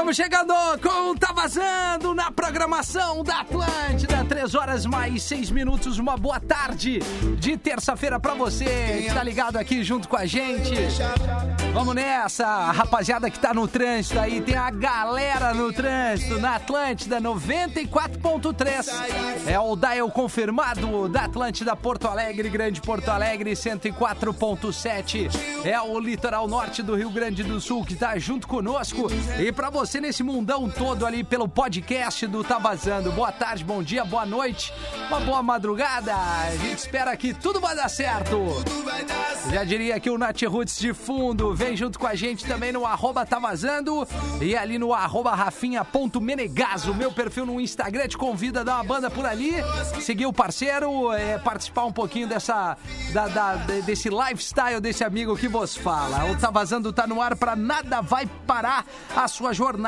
Estamos chegando com Tá Vazando na programação da Atlântida. Três horas mais seis minutos. Uma boa tarde de terça-feira pra você que tá ligado aqui junto com a gente. Vamos nessa, a rapaziada que tá no trânsito aí. Tem a galera no trânsito na Atlântida 94.3. É o dial confirmado da Atlântida Porto Alegre, Grande Porto Alegre 104.7. É o litoral norte do Rio Grande do Sul que tá junto conosco. E pra você nesse mundão todo ali pelo podcast do Tá Vazando. Boa tarde, bom dia, boa noite, uma boa madrugada. A gente espera que tudo vai dar certo. Já diria que o Nath Roots de fundo vem junto com a gente também no arroba Tá Vazando e ali no arroba rafinha.menegaso. Meu perfil no Instagram te convida a dar uma banda por ali, seguir o parceiro, é, participar um pouquinho dessa da- da- desse lifestyle desse amigo que vos fala. O Tá Vazando tá no ar para nada vai parar a sua jornada.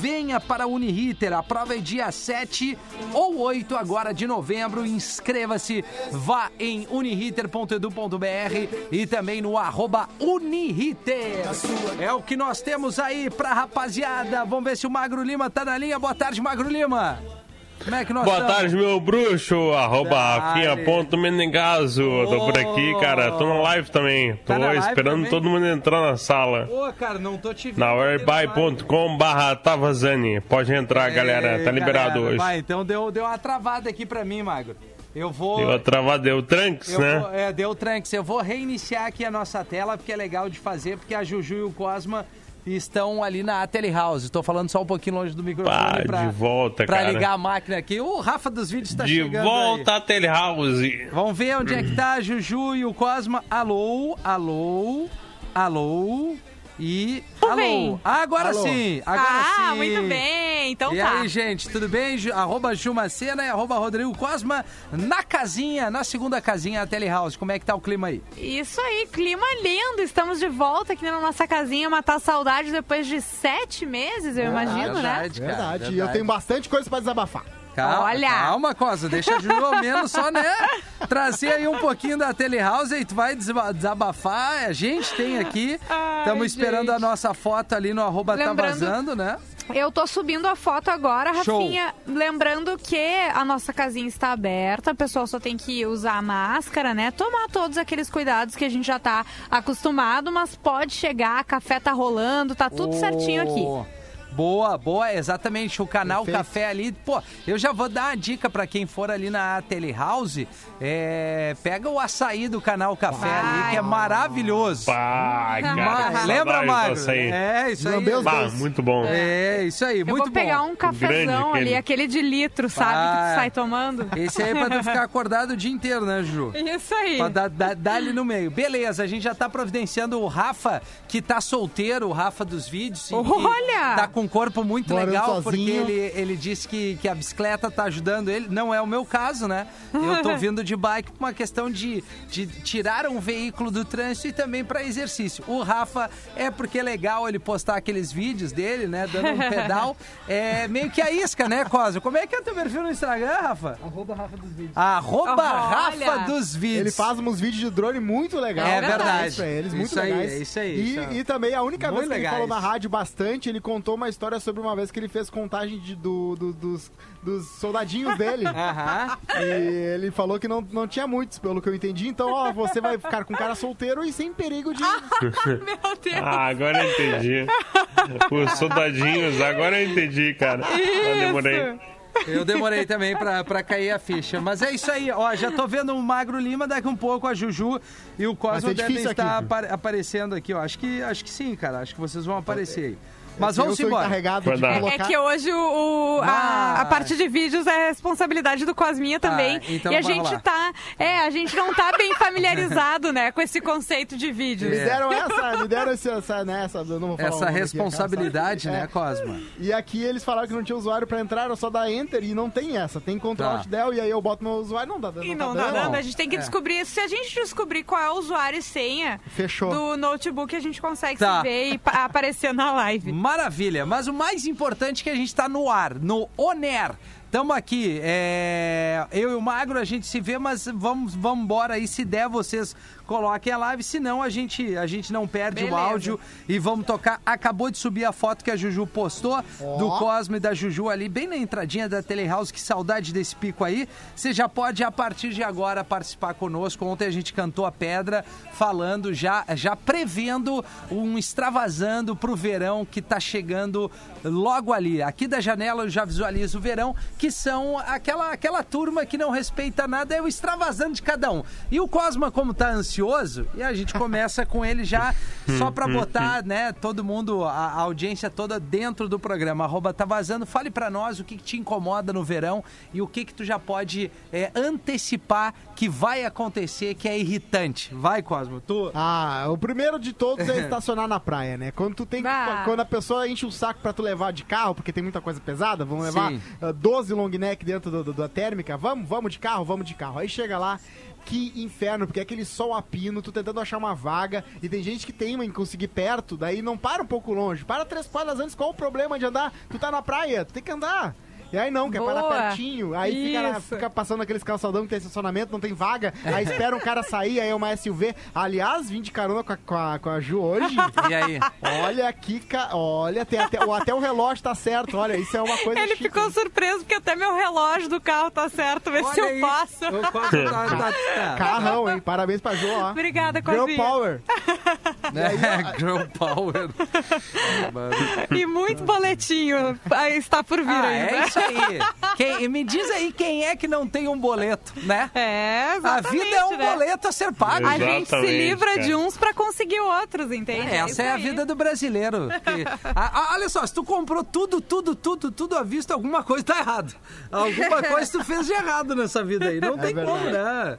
Venha para a Uniriter. A prova é dia 7 ou 8 agora de novembro. Inscreva-se. Vá em uniriter.edu.br e também no arroba Uniriter. É o que nós temos aí pra rapaziada. Vamos ver se o Magro Lima tá na linha. Boa tarde, Magro Lima. Como é que nós Boa estamos? tarde, meu bruxo, arroba rafinha.menegaso. Tô por aqui, cara. Tô na live também. Tô Tá na live esperando também? todo mundo entrar na sala. Ô, cara, não tô te vendo. Na whereby.com barra Tavazani. Pode entrar, galera. Tá liberado hoje. Vai, então deu, deu uma travada aqui pra mim, Magro. Eu vou... Deu a travada, deu tranks, Eu né? vou- é, deu tranks. Eu vou reiniciar aqui a nossa tela, porque é legal de fazer, porque a Juju e o Cosma estão ali na Telehouse. Estou falando só um pouquinho longe do microfone de cara. ligar a máquina aqui. O Rafa dos vídeos está De chegando volta aí. à Telehouse. Vamos ver onde é que tá a Juju e o Cosma. Alô, alô, alô e alô. bem. Agora Alô. sim, agora ah, sim. muito bem. Então E tá. aí, gente, tudo bem? Arroba Jumacena e arroba Rodrigo Cosma na casinha, na segunda casinha, a Telehouse. Como é que tá o clima aí? Isso aí, clima lindo. Estamos de volta aqui na nossa casinha, matar saudade depois de sete meses, eu imagino, né? Verdade, cara, Verdade. E eu tenho bastante coisa pra desabafar. Calma, Olha. calma, Cosa, deixa Ju ao menos só, né? Trazer aí um pouquinho da Telehouse e tu vai desaba- desabafar. A gente tem aqui. Estamos esperando a nossa foto ali no arroba tá Lembrando- vazando, né? Eu tô subindo a foto agora, Show. Rafinha. Lembrando que a nossa casinha está aberta, o pessoal só tem que usar a máscara, né? Tomar todos aqueles cuidados que a gente já tá acostumado, mas pode chegar, café tá rolando, tá tudo certinho aqui. Boa, boa, exatamente. O canal Perfeito. Café ali. Pô, eu já vou dar uma dica pra quem for ali na Telehouse. É, pega o açaí do canal Café ali, que é maravilhoso. Pá, cara. Lembra, Magro? É, isso aí. Bah, muito bom. É, isso aí, Eu muito vou pegar bom. um cafezão Grande ali, aquele. aquele de litro, sabe? Que tu sai tomando. Esse aí é pra tu ficar acordado o dia inteiro, né, Ju? Isso aí. Pra dar, dar, dar ali no meio. Beleza, a gente já tá providenciando o Rafa, que tá solteiro, o Rafa dos vídeos. Olha! Tá com um corpo muito Morando legal, porque sozinho. ele, ele disse que, que a bicicleta tá ajudando ele. Não é o meu caso, né? Eu tô vindo de bike por uma questão de, de tirar um veículo do trânsito e também pra exercício. O Rafa é porque é legal ele postar aqueles vídeos dele, né? Dando um pedal. É meio que a isca, né, Cosa? Como é que é o teu perfil no Instagram, Rafa? Arroba Rafa dos Vídeos. Arroba Olha! Rafa dos vídeos. Ele faz uns vídeos de drone muito legais. É Parabéns verdade. Pra eles, muito Isso aí, legais. é isso aí, E, isso é- e também, a única Muito vez que legais. ele falou na rádio bastante, ele contou uma história sobre uma vez que ele fez contagem de- do- do- dos, dos soldadinhos dele. Aham. E ele falou que não, não tinha muitos, pelo que eu entendi. Então, ó, você vai ficar com um cara solteiro e sem perigo de. Meu Deus. Ah, agora eu entendi. Os soldadinhos, agora eu entendi, cara. Eu demorei. Eu demorei também pra, pra cair a ficha. Mas é isso aí, ó. Já tô vendo o Magro Lima, daqui um pouco a Juju e o Cosmo devem difícil estar aqui. apa- aparecendo aqui, ó. Acho que, acho que sim, cara. Acho que vocês vão aparecer aí. Mas eu vamos sou embora. encarregado de colocar. É que hoje o, o- a, a parte de vídeos é responsabilidade do Cosminha também. Ah, então e a gente rolar. tá. É, a gente não tá bem familiarizado, né, com esse conceito de vídeos. Me deram essa, me deram esse, essa, né, essa, eu não vou falar o Essa aqui, responsabilidade, cara. né, É. Cosma? E aqui eles falaram que não tinha usuário pra entrar, era só dar enter e não tem essa. Tem Ctrl Tá. Alt Del e aí eu boto meu usuário, não dá dando. E não tá tá dando. dando, a gente tem que É. descobrir. Se a gente descobrir qual é o usuário e senha Fechou. do notebook, a gente consegue Tá. se ver e pa- aparecer na live. Maravilha. Mas o mais importante é que a gente tá no ar, no Oner. tamo aqui. É, eu e o Magro, a gente se vê, mas vamos, vamos embora aí. Se der, vocês coloquem a live. Senão, a gente, a gente não perde o Beleza. áudio e vamos tocar. Acabou de subir a foto que a Juju postou do Cosme e da Juju ali, bem na entradinha da Telehouse. Que saudade desse pico aí. Você já pode, a partir de agora, participar conosco. Ontem a gente cantou a pedra, falando, já, já prevendo um extravasando pro verão que tá chegando logo ali. Aqui da janela eu já visualizo o verão, que são aquela, aquela turma que não respeita nada, é o extravasando de cada um. E o Cosma, como tá ansioso, e a gente começa com ele já só pra botar, né, todo mundo, a, a audiência toda dentro do programa. Arroba tá vazando. Fale pra nós o que, que te incomoda no verão e o que que tu já pode é, antecipar que vai acontecer, que é irritante. Vai, Cosmo, tu... Ah, o primeiro de todos é estacionar na praia, né? Quando tu tem que- Bah. quando a pessoa enche o saco pra tu levar de carro, porque tem muita coisa pesada, vamos levar Sim. ah, 12 long neck dentro do- do- da térmica, vamos, vamos de carro, vamos de carro. Aí chega lá, que inferno, porque é aquele sol a pino, tu tentando achar uma vaga, e tem gente que teima em conseguir perto, daí não para um pouco longe, para três quadras antes, qual o problema de andar? Tu tá na praia, tu tem que andar. E aí não, quer parar Boa. pertinho, aí fica, fica passando aqueles calçadão que tem estacionamento, não tem vaga, aí espera um cara sair, aí é uma SUV. Aliás, vim de carona com a, com a, com a Ju hoje. E aí? Olha aqui, olha, até, o- até o relógio tá certo, olha, isso é uma coisa Ele chique. ficou surpreso porque até meu relógio do carro tá certo. Vê se Olha eu aí. passo. O Cosmo tá- tá- tá- Carrão, hein? Parabéns pra Ju, ó. Obrigada, Girl Covinha. Power. É, Girl Power. E muito boletinho está por vir Ah, ainda. é isso aí. Quem- me diz aí quem é que não tem um boleto, né? É, A exatamente, vida é um né? boleto a ser pago. A gente se Exatamente, livra cara. de uns pra conseguir outros, entende? Essa isso é a vida do brasileiro. Que- Ah, ah, olha só, se tu comprou tudo, tudo, tudo, tudo à vista, alguma coisa tá errada. Alguma coisa tu fez de errado nessa vida aí. Não tem como, né?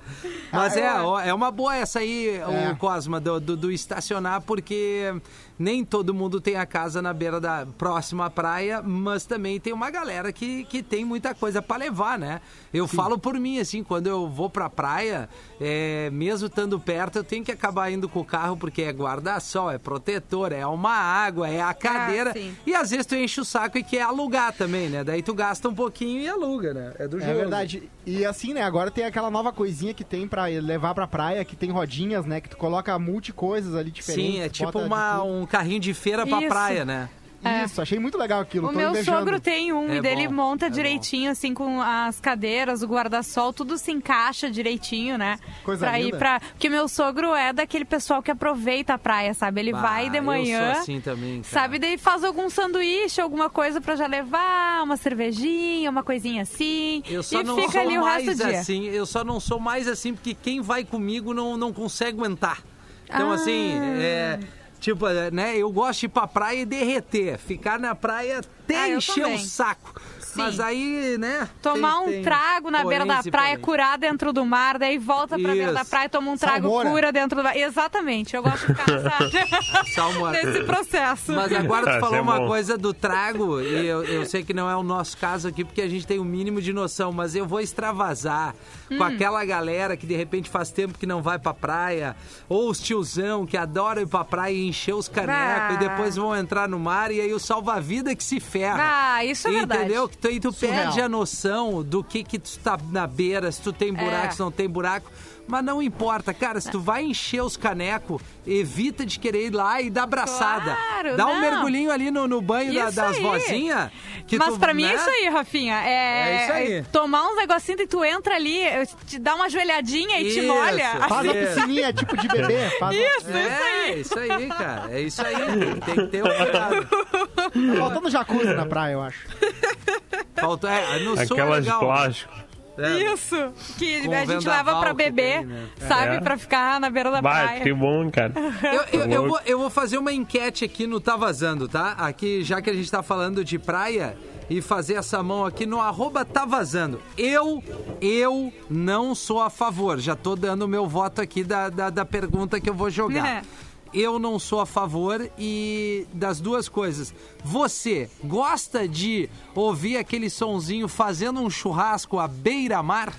Mas é, ó, é uma boa essa aí, É. o Cosma, do, do- do estacionar, porque nem todo mundo tem a casa na beira da próxima praia, mas também tem uma galera que, que tem muita coisa pra levar, né? Eu falo por mim, assim, quando eu vou pra praia, é, mesmo estando perto, eu tenho que acabar indo com o carro, porque é guarda-sol, é protetor, é uma água, é a cadeira. sim. e às vezes tu enche o saco e quer alugar também, né? Daí tu gasta um pouquinho e aluga, né? É do jogo. É verdade. E assim, né, agora tem aquela nova coisinha que tem pra levar pra praia, que tem rodinhas, né, que tu coloca multi coisas ali diferentes. Sim, é tipo uma, tudo. Um carrinho de feira pra Isso. praia, né? Isso, achei muito legal aquilo. O tô meu invejando. sogro tem um É e dele bom, monta é direitinho, assim, com as cadeiras, o guarda-sol, tudo se encaixa direitinho, né? Coisa pra ir linda. pra. Porque meu sogro é daquele pessoal que aproveita a praia, sabe? Ele Bah, vai de eu manhã. sou assim também, cara. Sabe, daí faz algum sanduíche, alguma coisa pra já levar, uma cervejinha, uma coisinha assim. Eu só e não fica sou ali o mais resto do dia. assim, eu só não sou mais assim porque quem vai comigo não, não consegue aguentar. Então, Ah. assim, é. Tipo, é, né? Eu gosto de ir pra praia e derreter. Ficar na praia até Ah, encher o saco. Mas aí, né? Tomar tem- um trago na beira da praia, curar dentro do mar, daí volta pra beira da praia, toma um trago, Salmoura. cura dentro do mar. Exatamente, eu gosto de ficar nesse processo. Mas agora tu Isso falou é uma coisa do trago, e eu, eu sei que não é o nosso caso aqui, porque a gente tem o mínimo de noção, mas eu vou extravasar com Hum. aquela galera que de repente faz tempo que não vai pra praia, ou os tiozão que adoram ir pra praia e encher os canecos Ah. e depois vão entrar no mar e aí o salva-vida que se ferra. Ah, isso é verdade. Entendeu? Que tu, aí tu Surreal. perde a noção do que que tu tá na beira, se tu tem buraco, É. se não tem buraco. Mas não importa, cara, se tu vai encher os canecos, evita de querer ir lá e dar abraçada. Claro, Dá um não. mergulhinho ali no, no banho da- Isso das aí. vozinhas. que Mas tu, pra mim né? é isso aí, Rafinha. É, É isso aí. tomar uns negocinhos e tu entra ali, te dá uma joelhadinha e te Isso. molha. Faz a É. piscininha, tipo de bebê. Faz Isso, É, isso aí, cara. É isso aí. Tem, que ter um cuidado. Tá faltando jacuzzi na praia, eu acho. Falta, é, no sul é Aquelas de legal. plástico. É. Isso, que Com a gente vendaval leva pra beber, tem, né? sabe? É. Pra ficar na beira da Vai, praia. que bom, cara. Eu, eu- eu vou, eu vou fazer uma enquete aqui no Tá Vazando, tá? Aqui, já que a gente tá falando de praia, e fazer essa mão aqui no arroba Tá Vazando. Eu, eu não sou a favor. Já tô dando o meu voto aqui da, da, da pergunta que eu vou jogar. Eu não sou a favor e das duas coisas. Você gosta de ouvir aquele sonzinho fazendo um churrasco à beira-mar?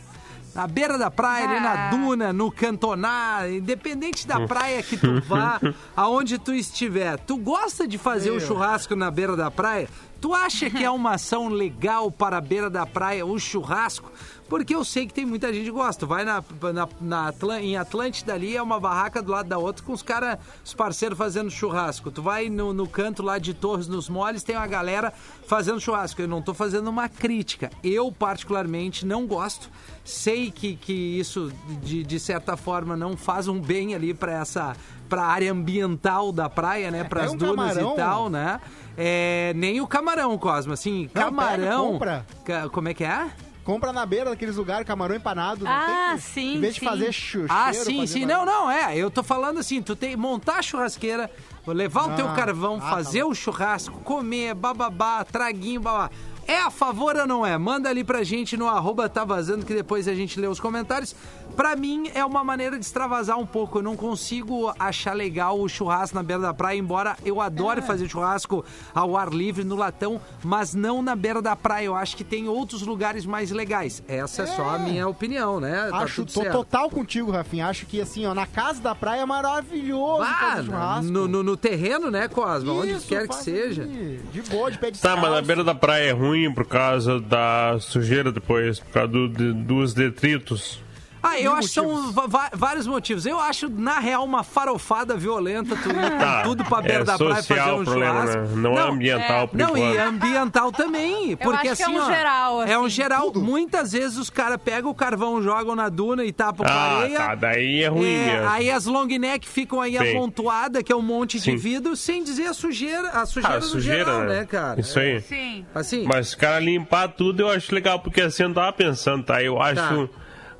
Na beira da praia, ali na Ah. duna, no cantonar, independente da praia que tu vá, aonde tu estiver. Tu gosta de fazer o churrasco na beira da praia? Tu acha que é uma ação legal para a beira da praia o churrasco? Porque eu sei que tem muita gente que gosta. Tu vai na, na, na Atl- em Atlântida ali, é uma barraca do lado da outra com os caras, os parceiros fazendo churrasco. Tu vai no, no canto lá de Torres nos Moles, tem uma galera fazendo churrasco. Eu não tô fazendo uma crítica. Eu, particularmente, não gosto. Sei que, que isso, de, de certa forma, não faz um bem ali para essa pra área ambiental da praia, né? Para as um dunas camarão. e tal, né? É, nem o camarão, Cosmo. Assim, Não, camarão. pega, compra. Ca- Como é que é? Compra na beira daqueles lugares, camarão empanado. não Ah, tem que- sim, Em vez de sim. fazer chu- Ah, cheiro, sim, sim. Não, não, é. Eu tô falando assim, tu tem montar a churrasqueira, levar o teu Ah, carvão, ah, tá fazer bom. o churrasco, comer, bababá, traguinho, babá. É a favor ou não é? Manda ali pra gente no arroba tá vazando, que depois a gente lê os comentários. Pra mim, é uma maneira de extravasar um pouco. Eu não consigo achar legal o churrasco na beira da praia, embora eu adore É. fazer churrasco ao ar livre, no latão, mas não na beira da praia. Eu acho que tem outros lugares mais legais. Essa é, só a É. minha opinião, né? Tá Acho, tô certo. total contigo, Rafinha. Acho que assim, ó, na casa da praia é maravilhoso Ah, fazer churrasco. no, no, no terreno, né, Cosma? Onde Isso, quer que seja. De boa, de pé de Tá, mas na beira da praia é ruim por causa da sujeira depois, por causa do- de- dos detritos. Ah, eu acho que são vários motivos. Eu acho, na real, uma farofada violenta tu ir Tá, tudo pra beira é da praia fazer um problema, churrasco. né? Não, é ambiental, por Não, e ambiental também. Porque acho que é assim, um ó, geral, É um assim. geral. Muitas vezes os caras pegam o carvão, jogam na duna e tapam com Ah, areia. tá, daí é ruim É, mesmo. aí as long neck ficam aí Bem. amontoadas, que é um monte de Sim. vidro, sem dizer a sujeira, a sujeira Ah, no sujeira, geral, né? né, cara? Isso aí. Sim. Assim, Mas os caras limpar tudo eu acho legal, porque assim eu tava pensando, tá? Eu acho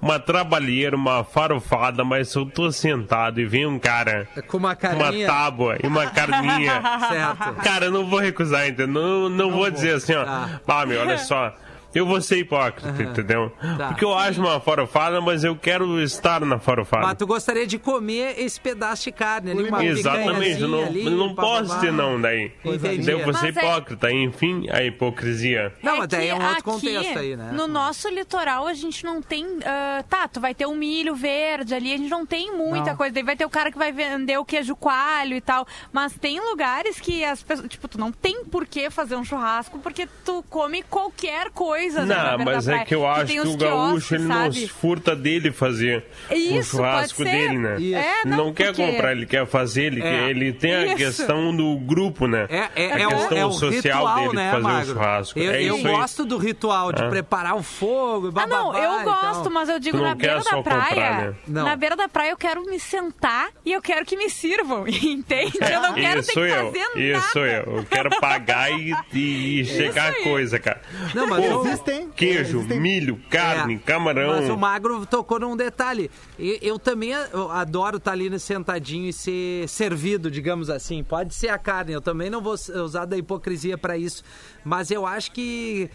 uma trabalheira, uma farofada, mas eu tô sentado e vem um cara com uma com uma carinha. tábua e uma carninha. Certo. Cara, eu não vou recusar, entendeu? Não, não, vou dizer assim, ó. Tá. Ah, meu, olha só. Eu vou ser hipócrita, entendeu? Tá. Porque eu acho uma farofada, mas eu quero estar na farofada. Mas tu gostaria de comer esse pedaço de carne ali, uma Exatamente, eu não, eu não ali, posso dizer não daí. Entendi. Entendeu? Você é Mas é- hipócrita, enfim, a hipocrisia. Não, mas daí que é um outro aqui, contexto aí, né? No nosso litoral, a gente não tem. ah, tá, tu vai ter um milho verde ali, a gente não tem muita Não. coisa. Daí vai ter o cara que vai vender o queijo coalho e tal. Mas tem lugares que as pessoas. Tipo, tu não tem por que fazer um churrasco, porque tu come qualquer coisa. Né, na Não, beira mas da é que eu acho que os o gaúcho ele não sabe? furta dele fazer o Isso, churrasco pode ser. dele, né? Isso. É, não, não, quer porque- comprar, ele quer fazer, ele, É. quer- ele tem a Isso. questão do grupo, né? É, é, a é, o, questão é o social ritual, dele né, fazer Magro? o churrasco. Eu, é eu isso aí. gosto do ritual, de É. preparar o fogo, Ah, bababá não, eu e gosto, mas eu digo na beira da praia. né? Na beira da praia eu quero me sentar e eu quero que me sirvam, entende? eu não quero ter isso que eu, fazer nada. isso eu. Eu quero pagar e, chegar a coisa, cara. Não, mas eu- Existem. Queijo, existem- milho, carne, É, camarão. Mas o Magro tocou num detalhe. E- Eu, também eu adoro estar ali sentadinho e ser servido, digamos assim. Pode ser a carne, eu também não vou usar da hipocrisia para isso. Mas eu acho que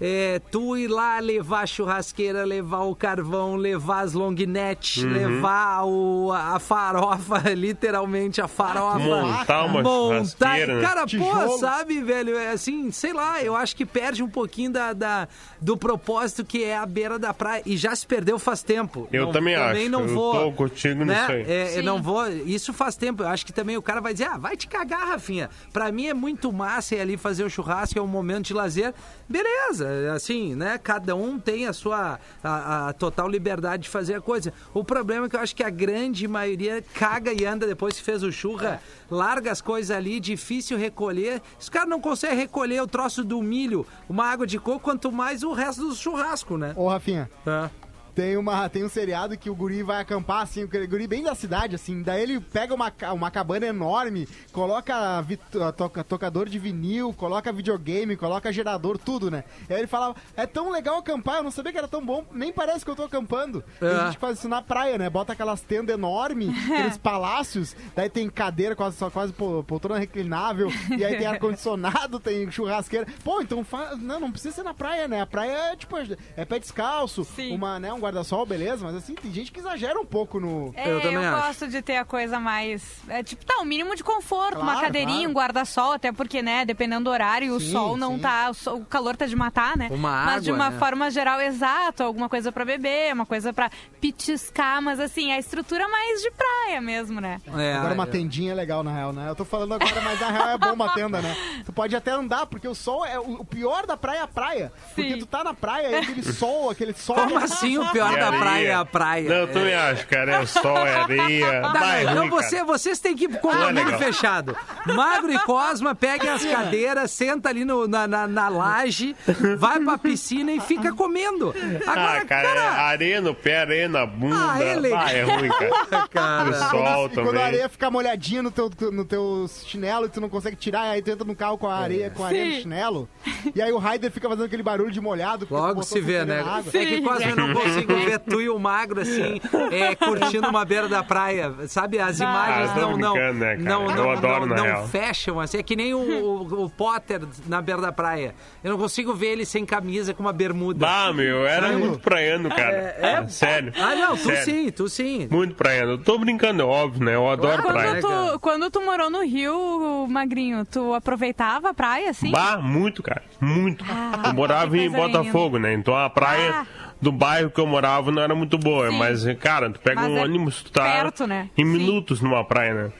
é, tu ir lá levar a churrasqueira, levar o carvão, levar as long net, Uhum. levar o, a farofa, literalmente a farofa. Montar uma montar. churrasqueira, né? Cara, pô, Tijolo. sabe, velho? É assim, sei lá, eu acho que perde um pouquinho da, da- do propósito que é a beira da praia. E já se perdeu faz tempo. Eu também acho, Não eu vou, tô contigo né? nisso aí. É, eu não vou. Isso faz tempo. Eu acho que também o cara vai dizer, ah, vai te cagar, Rafinha. Pra mim é muito massa ir ali fazer o churrasco, é um momento de lazer. Beleza, assim, né? Cada um tem a sua a, a total liberdade de fazer a coisa. O problema é que eu acho que a grande maioria caga e anda depois que fez o churra, larga as coisas ali, difícil recolher. Os caras não conseguem recolher o troço do milho, uma água de coco, quanto mais o resto do churrasco, né? Ô, Rafinha, É. tem, uma, tem um seriado que o guri vai acampar, assim, o guri bem da cidade, assim. Daí ele pega uma, uma cabana enorme, coloca vit- a toca- tocador de vinil, coloca videogame, coloca gerador, tudo, né? E aí ele falava, é tão legal acampar, eu não sabia que era tão bom, nem parece que eu tô acampando. É. a gente faz isso na praia, né? Bota aquelas tendas enormes, aqueles palácios, daí tem cadeira, quase, só quase pol- poltrona reclinável, e aí tem ar-condicionado, tem churrasqueira. Pô, então fa... não, não precisa ser na praia, né? A praia é tipo, é pé descalço, Sim. uma, né, um guarda-sol, beleza, mas assim, tem gente que exagera um pouco no. É, Eu eu, também acho. gosto de ter a coisa mais. É, tipo, tá, um mínimo de conforto, uma Claro, cadeirinha, claro. um guarda-sol, até porque, né, dependendo do horário, o Sim, sol não sim. tá. O, sol- o calor tá de matar, né? Uma Mas de uma né? forma geral, exato, alguma coisa pra beber, uma coisa pra pitiscar, mas assim, a estrutura mais de praia mesmo, né? É, Agora uma é. tendinha é legal, na real, né? Eu tô falando agora, mas na real é bom uma tenda, né? Tu pode até andar, porque o sol é o o pior da praia é a praia. Porque Sim. tu tá na praia e aquele sol, aquele sol. Como assim o pior E da areia. praia é a praia? Não, eu também acho, cara. É sol, é areia. Tá, Vai, então ruim, você, cara. vocês têm que ir pro condomínio legal. fechado. Magro e Cosma, peguem as cadeiras, senta ali no- na, na, na laje, vai pra piscina e fica comendo. Agora, Ah, cara, é areia no pé, areia na bunda. Ah, é legal. Ah, é ruim, cara. cara, O sol E quando a também. areia fica molhadinha no teu, no teu chinelo e tu não consegue tirar, aí tu entra no carro com a areia, com a areia no chinelo. E aí o Raider fica fazendo aquele barulho de molhado. Logo se vê, né? É que quase eu não consigo ver tu e o magro assim, é, curtindo uma beira da praia. Sabe, as imagens Ah, não, não, né, cara? não, Eu não, adoro, não, não fecham, assim, é que nem o, o- o Potter na beira da praia. Eu não consigo ver ele sem camisa com uma bermuda. Bah, meu, era Sério? muito praiano, cara. É, é? Sério. Ah, não, tu Sério. sim, tu sim. Muito praiano. Eu tô brincando, é óbvio, né? Eu adoro praia. Quando cara? tu, quando tu morou no Rio, Magrinho, tu aproveitava a praia, assim? Bah, muito, cara. Muito. Ah, eu morava em Botafogo, né? Então a praia Ah. Do bairro que eu morava não era muito boa. Sim. Mas, cara, tu pega Mas um é ônibus, tu tá perto, né? em Sim. Uhum. minutos numa praia, né?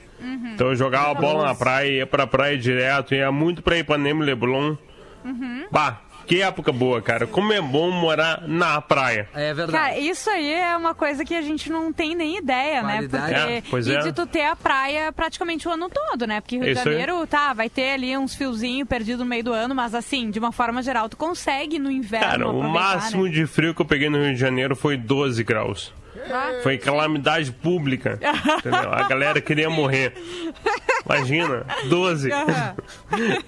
Então eu jogava bola na praia, ia pra praia direto, ia muito pra Ipanema e Leblon. Uhum. Bah, que época boa, cara. Como é bom morar na praia. É verdade. Cara, isso aí é uma coisa que a gente não tem nem ideia, Qualidade. né? É, Porque, e é. de tu ter a praia praticamente o ano todo, né? Porque Rio de. Janeiro, tá, vai ter ali uns fiozinhos perdidos no meio do ano, mas assim, de uma forma geral, tu consegue no inverno Cara, o máximo né? de frio que eu peguei no Rio de Janeiro foi 12 graus. Ah, Foi calamidade pública. entendeu? A galera queria morrer. Imagina, 12.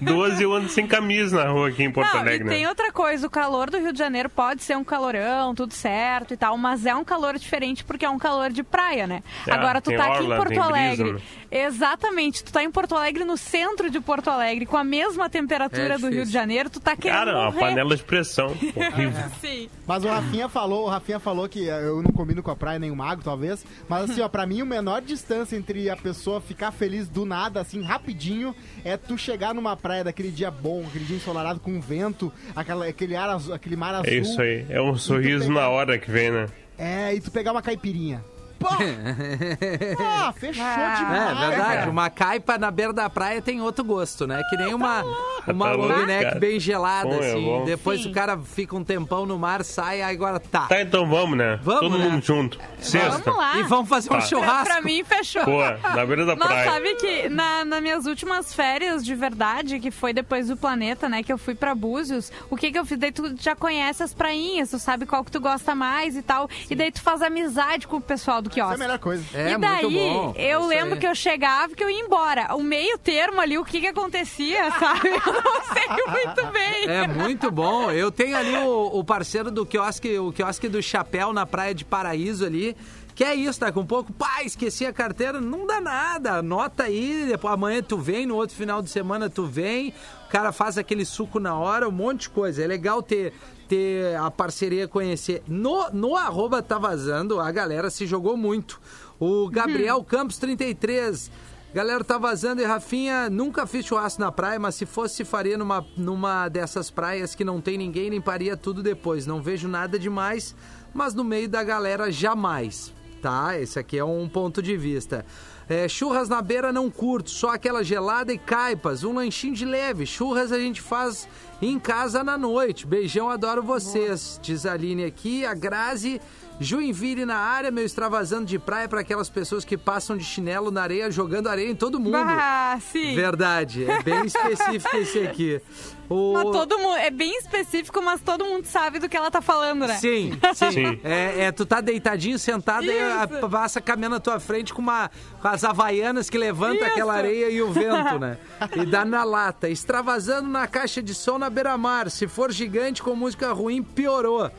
12 eu ando sem camisa na rua aqui em Porto Não, Alegre. e tem outra coisa, o calor do Rio de Janeiro pode ser um calorão, tudo certo e tal, mas é um calor diferente porque é um calor de praia, né? É, Agora tu tá aqui em orla, Porto brisa, Alegre. né? Exatamente, tu tá em Porto Alegre, no centro de Porto Alegre, com a mesma temperatura É do Rio de. Janeiro, tu tá querendo Cara, uma panela de pressão. Horrível. Sim. Mas o Rafinha falou, o Rafinha falou que eu não combino com a praia nem o mago, talvez. Mas assim, ó, pra mim, o menor distância entre a pessoa ficar feliz do nada, assim, rapidinho, é tu chegar numa praia daquele dia bom, aquele dia ensolarado com vento, aquela, aquele, ar azul, aquele mar azul. É isso aí. É um sorriso na hora que vem, né? É, e tu pegar uma caipirinha. Pô! ah, fechou Ah. demais. É verdade, cara. uma caipa na beira da praia tem outro gosto, né? Que nem uma, uma Tá long neck cara. bem gelada, Bom, é assim. bom. Depois Sim. o cara fica um tempão no mar, sai, agora tá. Tá, então vamos, né? Vamos, Todo né? mundo junto. Sexta. Vamos lá. E vamos fazer um Tá. churrasco. Pra mim, fechou. Pô, na beira da Mas praia. sabe que na, nas minhas últimas férias de verdade, que foi depois do planeta, né, que eu fui pra Búzios, o que que eu fiz? Daí tu já conhece as prainhas, tu sabe qual que tu gosta mais e tal. E daí tu faz amizade com o pessoal do Essa é quiosque. a melhor coisa. É, e daí, muito bom. eu Isso lembro aí. que eu chegava e que eu ia embora. O meio termo ali, o que que acontecia, sabe? Eu não sei muito bem. É muito bom. Eu tenho ali o, o parceiro do quiosque, o quiosque do Chapéu na Praia de Paraíso ali. Que é isso, tá com um pouco, pá, esqueci a carteira, não dá nada, anota aí, depois amanhã tu vem, no outro final de semana tu vem, o cara faz aquele suco na hora, um monte de coisa. É legal ter, ter a parceria, conhecer. No, no arroba tá vazando, a galera se jogou muito. O Gabriel Campos 33, Galera, tá vazando e Rafinha, nunca fiz churrasco na praia, mas se fosse, faria numa, numa dessas praias que não tem ninguém, limparia tudo depois. Não vejo nada demais, mas no meio da galera, jamais. Tá? Esse aqui é um ponto de vista. É, churras na beira não curto, só aquela gelada e caipas, um lanchinho de leve. Churras a gente faz em casa na noite. Beijão, adoro vocês. Diz a Aline aqui, a Grazi. Joinville na área, meu extravasando de praia para aquelas pessoas que passam de chinelo na areia, jogando areia em todo mundo. Ah, sim. Verdade, é bem específico esse aqui. O... Mas todo mundo, é bem específico, mas todo mundo sabe do que ela tá falando, né? Sim, sim. Sim. É, é, tu tá deitadinho, sentado, e a- passa caminhando na tua frente com, uma, com as havaianas que levantam Isso. aquela areia e o vento, né? E dá na lata. Extravasando na caixa de som na beira-mar. Se for gigante com música ruim, piorou.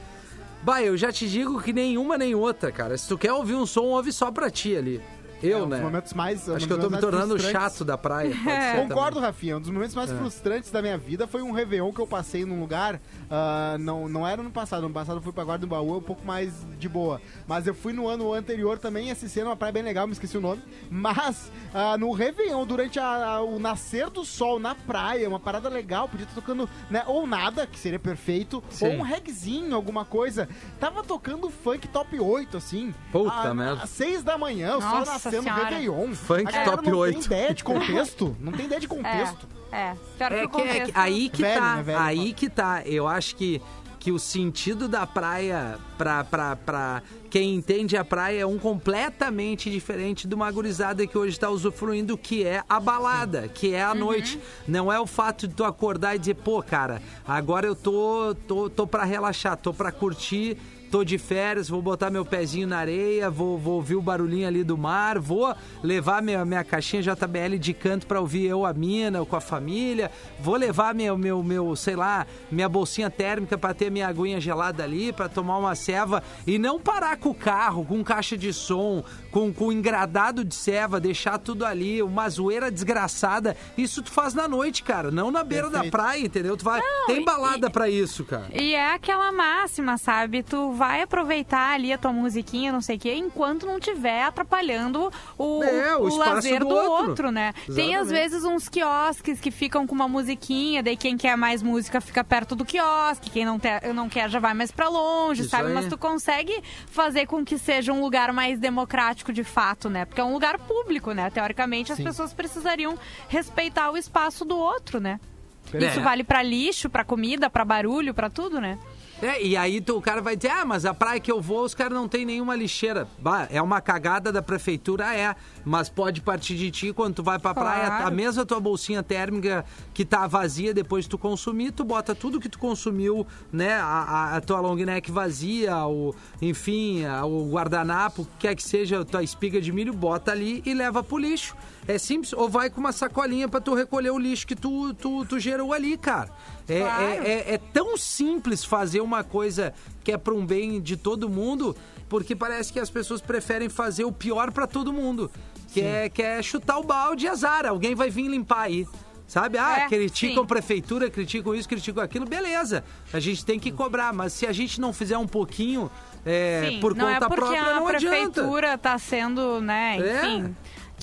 Bah, eu já te digo que nenhuma nem outra, cara. Se tu quer ouvir um som, ouve só pra ti ali. Eu, É um né? dos momentos mais. um Acho dos que eu tô me tornando chato da praia. ser Concordo, também. Rafinha. Um dos momentos É. mais frustrantes da minha vida foi um Réveillon que eu passei num lugar. ah, não, não era no passado. No passado eu fui pra Guarda do Baú, um pouco mais de boa. Mas eu fui no ano anterior também, esse ano uma praia bem legal, me esqueci o nome. Mas ah, no Réveillon, durante a- a- o nascer do sol na praia, uma parada legal, podia estar tocando, né? Ou nada, que seria perfeito, Sim. ou um regzinho, alguma coisa. Tava tocando funk top 8, assim. Puta a- merda. Às 6 da manhã, o sol nascendo no Senhora. Réveillon. Funk top não 8. tem ideia de contexto. Não tem ideia de É, contexto. é. Pior É que o que, é que- contexto... aí que Velho, tá, né, velho? aí que tá. Eu acho que, que o sentido da praia pra, pra, pra quem entende a praia é um completamente diferente de uma gurizada que hoje tá usufruindo, que é a balada, que é a Uhum. noite. Não é o fato de tu acordar e dizer, pô, cara, agora eu tô, tô, tô pra relaxar, tô pra curtir. Tô de férias, vou botar meu pezinho na areia, vou, vou ouvir o barulhinho ali do mar, vou levar minha, minha caixinha JBL de canto pra ouvir eu, a mina, ou com a família, vou levar meu, meu, meu sei lá, minha bolsinha térmica pra ter minha aguinha gelada ali, pra tomar uma ceva e não parar com o carro, com caixa de som, com, com engradado de ceva, deixar tudo ali, uma zoeira desgraçada. Isso tu faz na noite, cara, não na beira da Perfeito. praia, entendeu? Tu vai, tem e- balada pra isso, cara. E é aquela máxima, sabe? Tu vai aproveitar ali a tua musiquinha, não sei o quê, enquanto não tiver atrapalhando o, É, o o lazer do do, outro. outro. né? Tem às Exatamente. vezes uns quiosques que ficam com uma musiquinha, daí quem quer mais música fica perto do quiosque, quem não, te- não quer já vai mais pra longe, Isso sabe? aí. Mas tu consegue fazer com que seja um lugar mais democrático de fato, né? Porque é um lugar público, né? Teoricamente as Sim. pessoas precisariam respeitar o espaço do outro, né? É. Isso vale pra lixo, pra comida, pra barulho, pra tudo, né? É, e aí tu- o cara vai dizer, ah, mas a praia que eu vou, os caras não tem nenhuma lixeira. Bah, é uma cagada da prefeitura, é. Mas pode partir de ti quando tu vai pra praia, Claro. a mesma tua bolsinha térmica que tá vazia depois de tu consumir, tu bota tudo que tu consumiu, né? A, a- a tua long neck vazia, o, enfim, a- o guardanapo, o que quer que seja, a tua espiga de milho, bota ali e leva pro lixo. É simples, ou vai com uma sacolinha pra tu recolher o lixo que tu, tu, tu gerou ali, cara. É, Claro. é- é- é tão simples fazer uma coisa que é para um bem de todo mundo, porque parece que as pessoas preferem fazer o pior para todo mundo, que é, que é chutar o balde e azar. Alguém vai vir limpar aí. Sabe? Ah, É, criticam sim. prefeitura, criticam isso, criticam aquilo, beleza. A gente tem que cobrar, mas se a gente não fizer um pouquinho é, Sim, por não conta é porque própria, a não adianta. prefeitura tá sendo, né, É.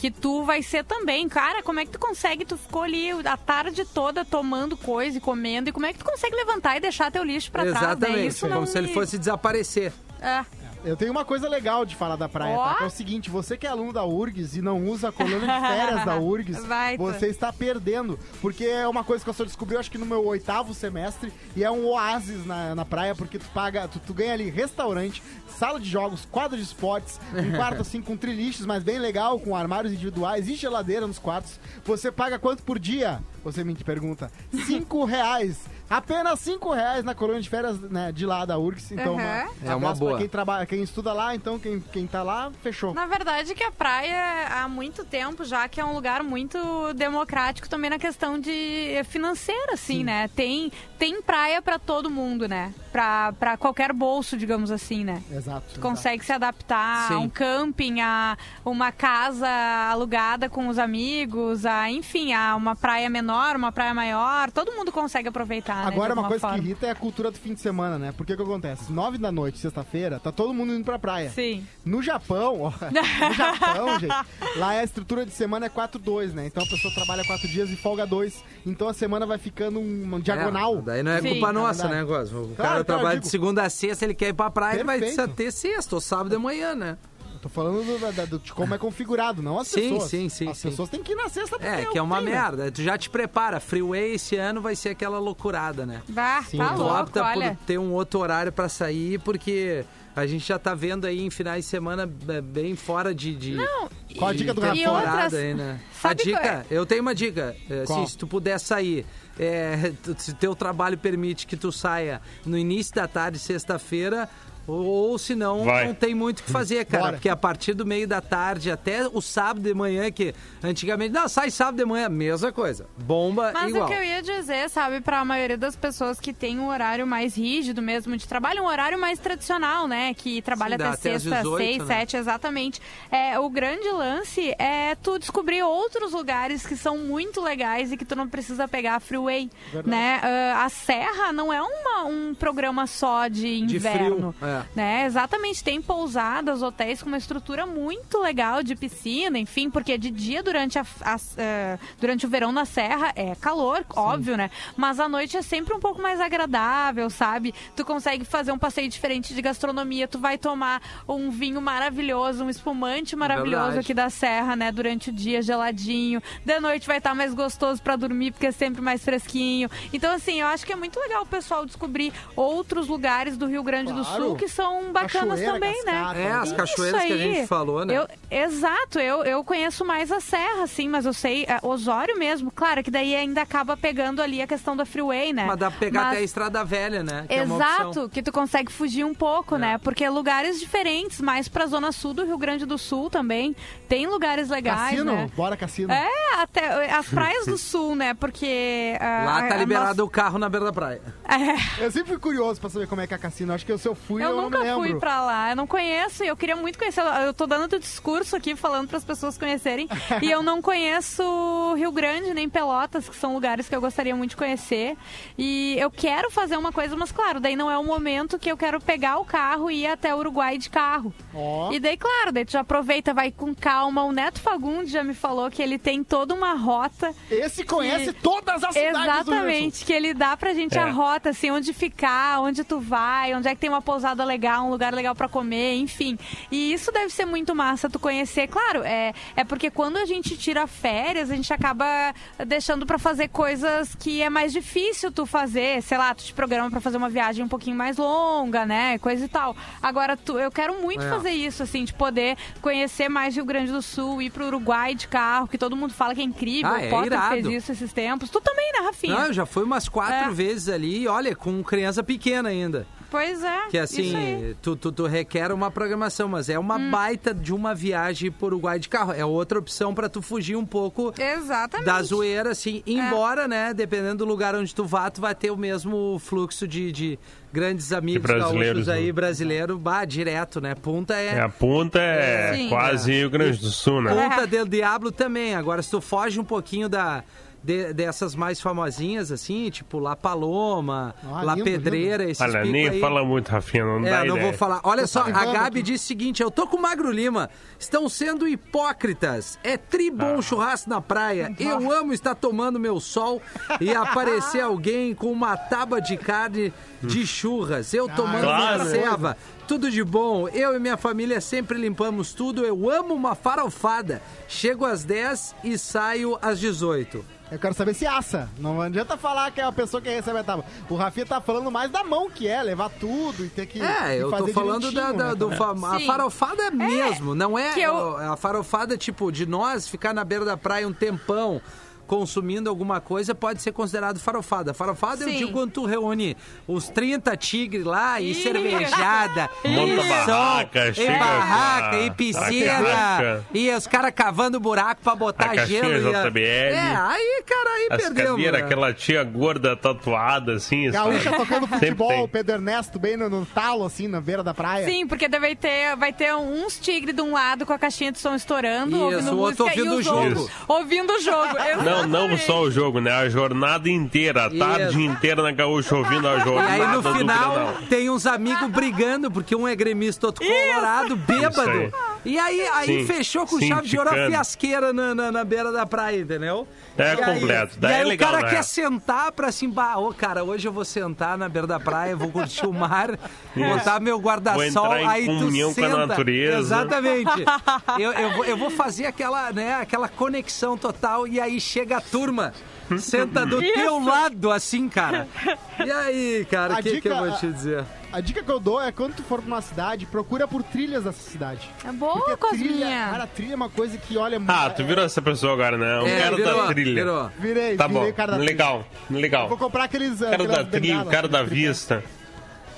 Que tu vai ser também. Cara, como é que tu consegue? Tu ficou ali a tarde toda tomando coisa e comendo. E como é que tu consegue levantar e deixar teu lixo pra trás? né? Exatamente, Isso como não se ele me- fosse desaparecer. É. Eu tenho uma coisa legal de falar da praia, Ó. tá? Que é o seguinte, você que é aluno da URGS e não usa a coluna de férias da URGS, Vai, você está perdendo. Porque é uma coisa que eu só descobri, eu acho que no meu oitavo semestre, e é um oásis na, na praia, porque tu paga, tu, tu ganha ali restaurante, sala de jogos, quadro de esportes, um quarto assim com triliches, mas bem legal, com armários individuais e geladeira nos quartos. Você paga quanto por dia? Você me pergunta. Cinco reais. Apenas cinco reais na colônia de férias né, de lá da URGS. Então, Uhum. uma, É uma boa. Quem, trabalha, quem estuda lá, então quem, quem tá lá, fechou. Na verdade, que a praia, há muito tempo já, que é um lugar muito democrático também na questão de financeira, assim, né? Tem, tem praia pra todo mundo, né? Pra, pra qualquer bolso, digamos assim, né? Exato. Tu consegue se adaptar Sim. a um camping, a uma casa alugada com os amigos, a, enfim, a uma praia menor, uma praia maior. Todo mundo consegue aproveitar, né? Agora, uma coisa forma. que irrita é a cultura do fim de semana, né? Porque o que acontece? Nove da noite, sexta-feira, tá todo mundo indo pra praia. Sim. No Japão, ó, no Japão, gente, lá a estrutura de semana é 4-2, né? Então a pessoa trabalha quatro dias e folga dois. Então a semana vai ficando um diagonal. É, daí não é Sim. culpa É nossa, né, Gosmo? O Claro, cara claro, trabalha digo. de segunda a sexta, ele quer ir pra praia, ele vai Perfeito. ter sexta ou sábado de manhã, né? Tô falando do- da- do- de como é configurado, não as Sim, pessoas. sim, sim, As sim. pessoas têm que ir na sexta É, que é uma tem, né? merda. Tu já te prepara. Freeway esse ano vai ser aquela loucurada, né? Bah, Sim, tá tu louco, opta olha. por ter um outro horário pra sair, porque a gente já tá vendo aí em finais de semana é, bem fora de. de Não, Qual a dica do Rafa? temporada outras- aí, né? A qual dica, eu tenho uma dica. É? Assim, se tu puder sair, é, se teu trabalho permite que tu saia no início da tarde, sexta-feira, Ou, ou se não, Vai. não tem muito o que fazer, cara. Bora. Porque a partir do meio da tarde até o sábado de manhã, que antigamente, não, sai sábado de manhã, mesma coisa. Bomba Mas igual. o que eu ia dizer, sabe, pra maioria das pessoas que tem um horário mais rígido mesmo de trabalho, um horário mais tradicional, né? Que trabalha Sim, até até sexta, 18, seis, né? sete, exatamente. É, o grande lance é tu descobrir outros lugares que são muito legais e que tu não precisa pegar a freeway, Verdade. né? Ah, a Serra não é uma- um programa só de De inverno, frio, é. Né? Exatamente, tem pousadas, hotéis com uma estrutura muito legal de piscina, enfim, porque de dia durante, a, a- eh, durante o verão na serra é calor, óbvio, né? Mas à noite é sempre um pouco mais agradável, sabe? Tu consegue fazer um passeio diferente de gastronomia, tu vai tomar um vinho maravilhoso, um espumante maravilhoso Verdade. aqui da serra, né? Durante o dia, geladinho. De noite vai estar mais gostoso pra dormir, porque é sempre mais fresquinho. Então, assim, eu acho que é muito legal o pessoal descobrir outros lugares do Rio Grande do Claro. Sul que são bacanas Cachoeira, também, né? cascata. É, as cachoeiras que a aí. gente falou, né? Eu, exato, eu, eu conheço mais a Serra, sim, mas eu sei, é, Osório mesmo, claro que daí ainda acaba pegando ali a questão da freeway, né? Mas dá pra pegar Mas- até a Estrada Velha, né? Que é uma opção. Exato, que tu consegue fugir um pouco, né? Porque lugares diferentes, mais pra zona sul do Rio Grande do Sul também, tem lugares legais, Cassino? né? Bora, Cassino. É, até as praias do sul, né? Porque... ah, Lá tá a- a liberado o carro na beira da praia. nossa- É. Eu sempre fui curioso pra saber como é que é Cassino. Acho que se eu fui, eu, Eu nunca fui pra lá, eu não conheço e eu queria muito conhecer. Eu tô dando teu discurso aqui, falando pras pessoas conhecerem. e eu não conheço Rio Grande nem Pelotas, que são lugares que eu gostaria muito de conhecer. E eu quero fazer uma coisa, mas claro, daí não é o momento que eu quero pegar o carro e ir até o Uruguai de carro. Ó. E daí, claro, daí tu já aproveita, vai com calma. O Neto Fagundes já me falou que ele tem toda uma rota Esse conhece todas as cidades do. Exatamente, que ele dá pra gente É. a rota, assim, onde ficar, onde tu vai, onde é que tem uma pousada legal, um lugar legal pra comer, enfim. E isso deve ser muito massa tu conhecer. Claro, é, é porque quando a gente tira férias, a gente acaba deixando pra fazer coisas que é mais difícil tu fazer. Sei lá, tu te programa pra fazer uma viagem um pouquinho mais longa, né? Coisa e tal. Agora, tu, eu quero muito É. fazer isso, assim, de poder conhecer mais Rio Grande do Sul, ir pro Uruguai de carro, que todo mundo fala que é incrível. Ah, o é Potter fez isso esses tempos. Tu também, né, Rafinha? Não, eu já fui umas quatro É. vezes ali, olha, com criança pequena ainda. Pois é. Que isso aí. assim, tu, tu, tu requer uma programação, mas é uma baita de uma viagem por Uruguai de carro. É outra opção pra tu fugir um pouco Exatamente. da zoeira, assim. Embora, né, dependendo do lugar onde tu vá, tu vai ter o mesmo fluxo de, de grandes amigos brasileiros, gaúchos aí, né? brasileiro, bah, direto, né? Punta é... É, a ponta é Sim. quase Rio Grande do Sul, né? Ponta É. del Diablo também. Agora, se tu foge um pouquinho da... de- dessas mais famosinhas, assim, tipo La Paloma, Ah, La lindo, Pedreira, esses Olha, picos nem aí. fala muito, Rafinha, não dá É, não ideia. vou falar. Olha só, a Gabi aqui. disse o seguinte: eu tô com o Magro Lima. Estão sendo hipócritas. É tri bom Ah. churrasco na praia. Eu amo estar tomando meu sol e aparecer alguém com uma tábua de carne de churras. Eu tomando Claro. minha ceva. Tudo de bom. Eu e minha família sempre limpamos tudo. Eu amo uma farofada. Chego às 10 e saio às 18. Eu quero saber se assa. Não adianta falar que é a pessoa que recebe a tábua. O Rafinha tá falando mais da mão que é, levar tudo e ter que. É, eu tô fazer falando da, da- né, do fa- a farofada mesmo, não é eu- a farofada tipo de nós ficar na beira da praia um tempão consumindo alguma coisa pode ser considerado farofada. Farofada eu Sim. digo quando tu reúne os 30 tigres lá e Ih. cervejada, Monta e barraca, som, e barraca, e piscina, e os caras cavando buraco pra botar A gelo. e a- JBL. É, aí, cara, aí As perdeu. cadeiras, aquela tia gorda tatuada, assim. Gaúcha sabe? tocando futebol, o Pedro Ernesto bem no, no talo, assim, na beira da praia. Sim, porque vai ter, vai ter uns tigres de um lado com a caixinha de som estourando, Isso, ouvindo o outro música, ouvindo e o os jogo. outros ouvindo o jogo. Não, não só o jogo, né? A jornada inteira, a tarde Isso. inteira na Gaúcha ouvindo a E jornada aí no do final tem uns amigos brigando, porque um é gremista, outro colorado, bêbado. aí. E aí, aí Sim, fechou com sim, chave de ouro a fiasqueira na, na, na beira da praia, entendeu? É E aí- completo, daí aí é legal, o cara né? quer sentar pra assim, bah, ô cara, hoje eu vou sentar na beira da praia, vou curtir o mar, botar meu guarda-sol, aí tu comunhão com a senta. natureza. Exatamente. eu, eu, vou, eu vou fazer aquela, né, aquela conexão total e aí chega a turma. Senta do teu lado, assim, cara. E aí, cara, o que, que eu vou te dizer? A dica que eu dou é quando tu for pra uma cidade, procura por trilhas dessa cidade. É boa, Cosminha. cara, trilha é uma coisa que olha Ah, é- tu virou essa pessoa agora, né? O É, cara virou, da trilha. virou. Virei, Tá virei bom, o cara da trilha. legal, legal. Vou comprar aqueles. O cara da trilha, o cara da vista.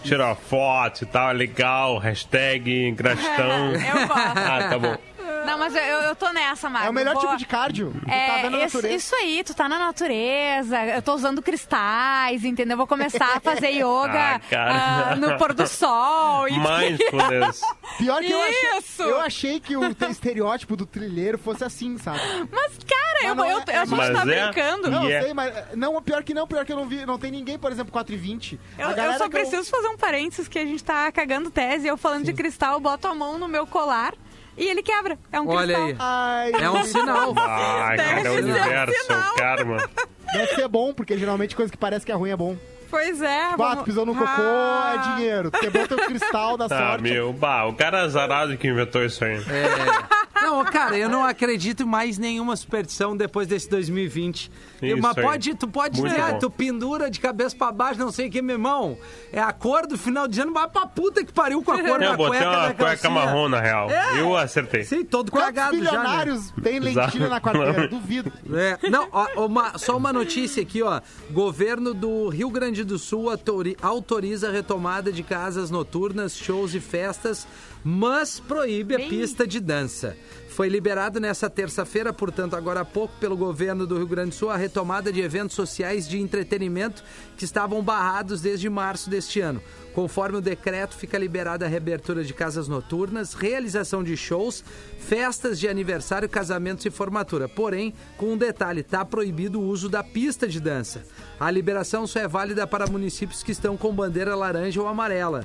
Tirar foto e tal, é legal, hashtag, gratidão. Eu gosto. Ah, tá bom. Não, mas eu, eu tô nessa, Marcos. É o melhor Vou- tipo de cardio. Tá É, a isso, natureza. isso aí, tu tá na natureza, eu tô usando cristais, entendeu? Vou começar a fazer yoga Ah, ah, no pôr do sol. e- Mindfulness. Pior que eu achei, Isso! eu achei que o teu estereótipo do trilheiro fosse assim, sabe? Mas, cara, eu, não eu, é- a gente Mas tá é- brincando. Não, E eu é- sei, mas não, pior que não, pior que eu não vi, não tem ninguém, por exemplo, 4,20. Eu, A eu galera só que eu- preciso fazer um parênteses que a gente tá cagando tese. Eu falando de cristal, eu boto a mão no meu colar e ele quebra. É um Olha cristal. aí. Ai, É um sinal. Ah, Deve cara, é o um universo, sinal. o karma. Deve ser bom, porque geralmente coisa que parece que é ruim é bom. Pois é. Bah, vamos- tu pisou no cocô, Ah. é dinheiro. Tu quebrou teu cristal da Ah, sorte. meu, bah, o cara azarado que inventou isso aí. É. Não, cara, eu não acredito mais nenhuma superstição depois desse 2020. Isso Mas aí. pode, tu pode Muito dizer, ah, bom. tu pendura de cabeça pra baixo, não sei o que, meu irmão. É a cor do final de ano, vai pra puta que pariu com a cor da Eu botei cueca uma da cueca marrom, na real. É. Eu acertei. Sim, todo Quantos cagado já, né? milionários tem lentilha Exato. na quarteira? Duvido. É, não, ó, uma- só uma notícia aqui, ó. Governo do Rio Grande do Sul autori- autoriza a retomada de casas noturnas, shows e festas, mas proíbe a pista de dança. Foi liberado nessa terça-feira, portanto, agora há pouco, pelo governo do Rio Grande do Sul, a retomada de eventos sociais de entretenimento que estavam barrados desde março deste ano. Conforme o decreto, fica liberada a reabertura de casas noturnas, realização de shows, festas de aniversário, casamentos e formatura. Porém, com um detalhe, está proibido o uso da pista de dança. A liberação só é válida para municípios que estão com bandeira laranja ou amarela.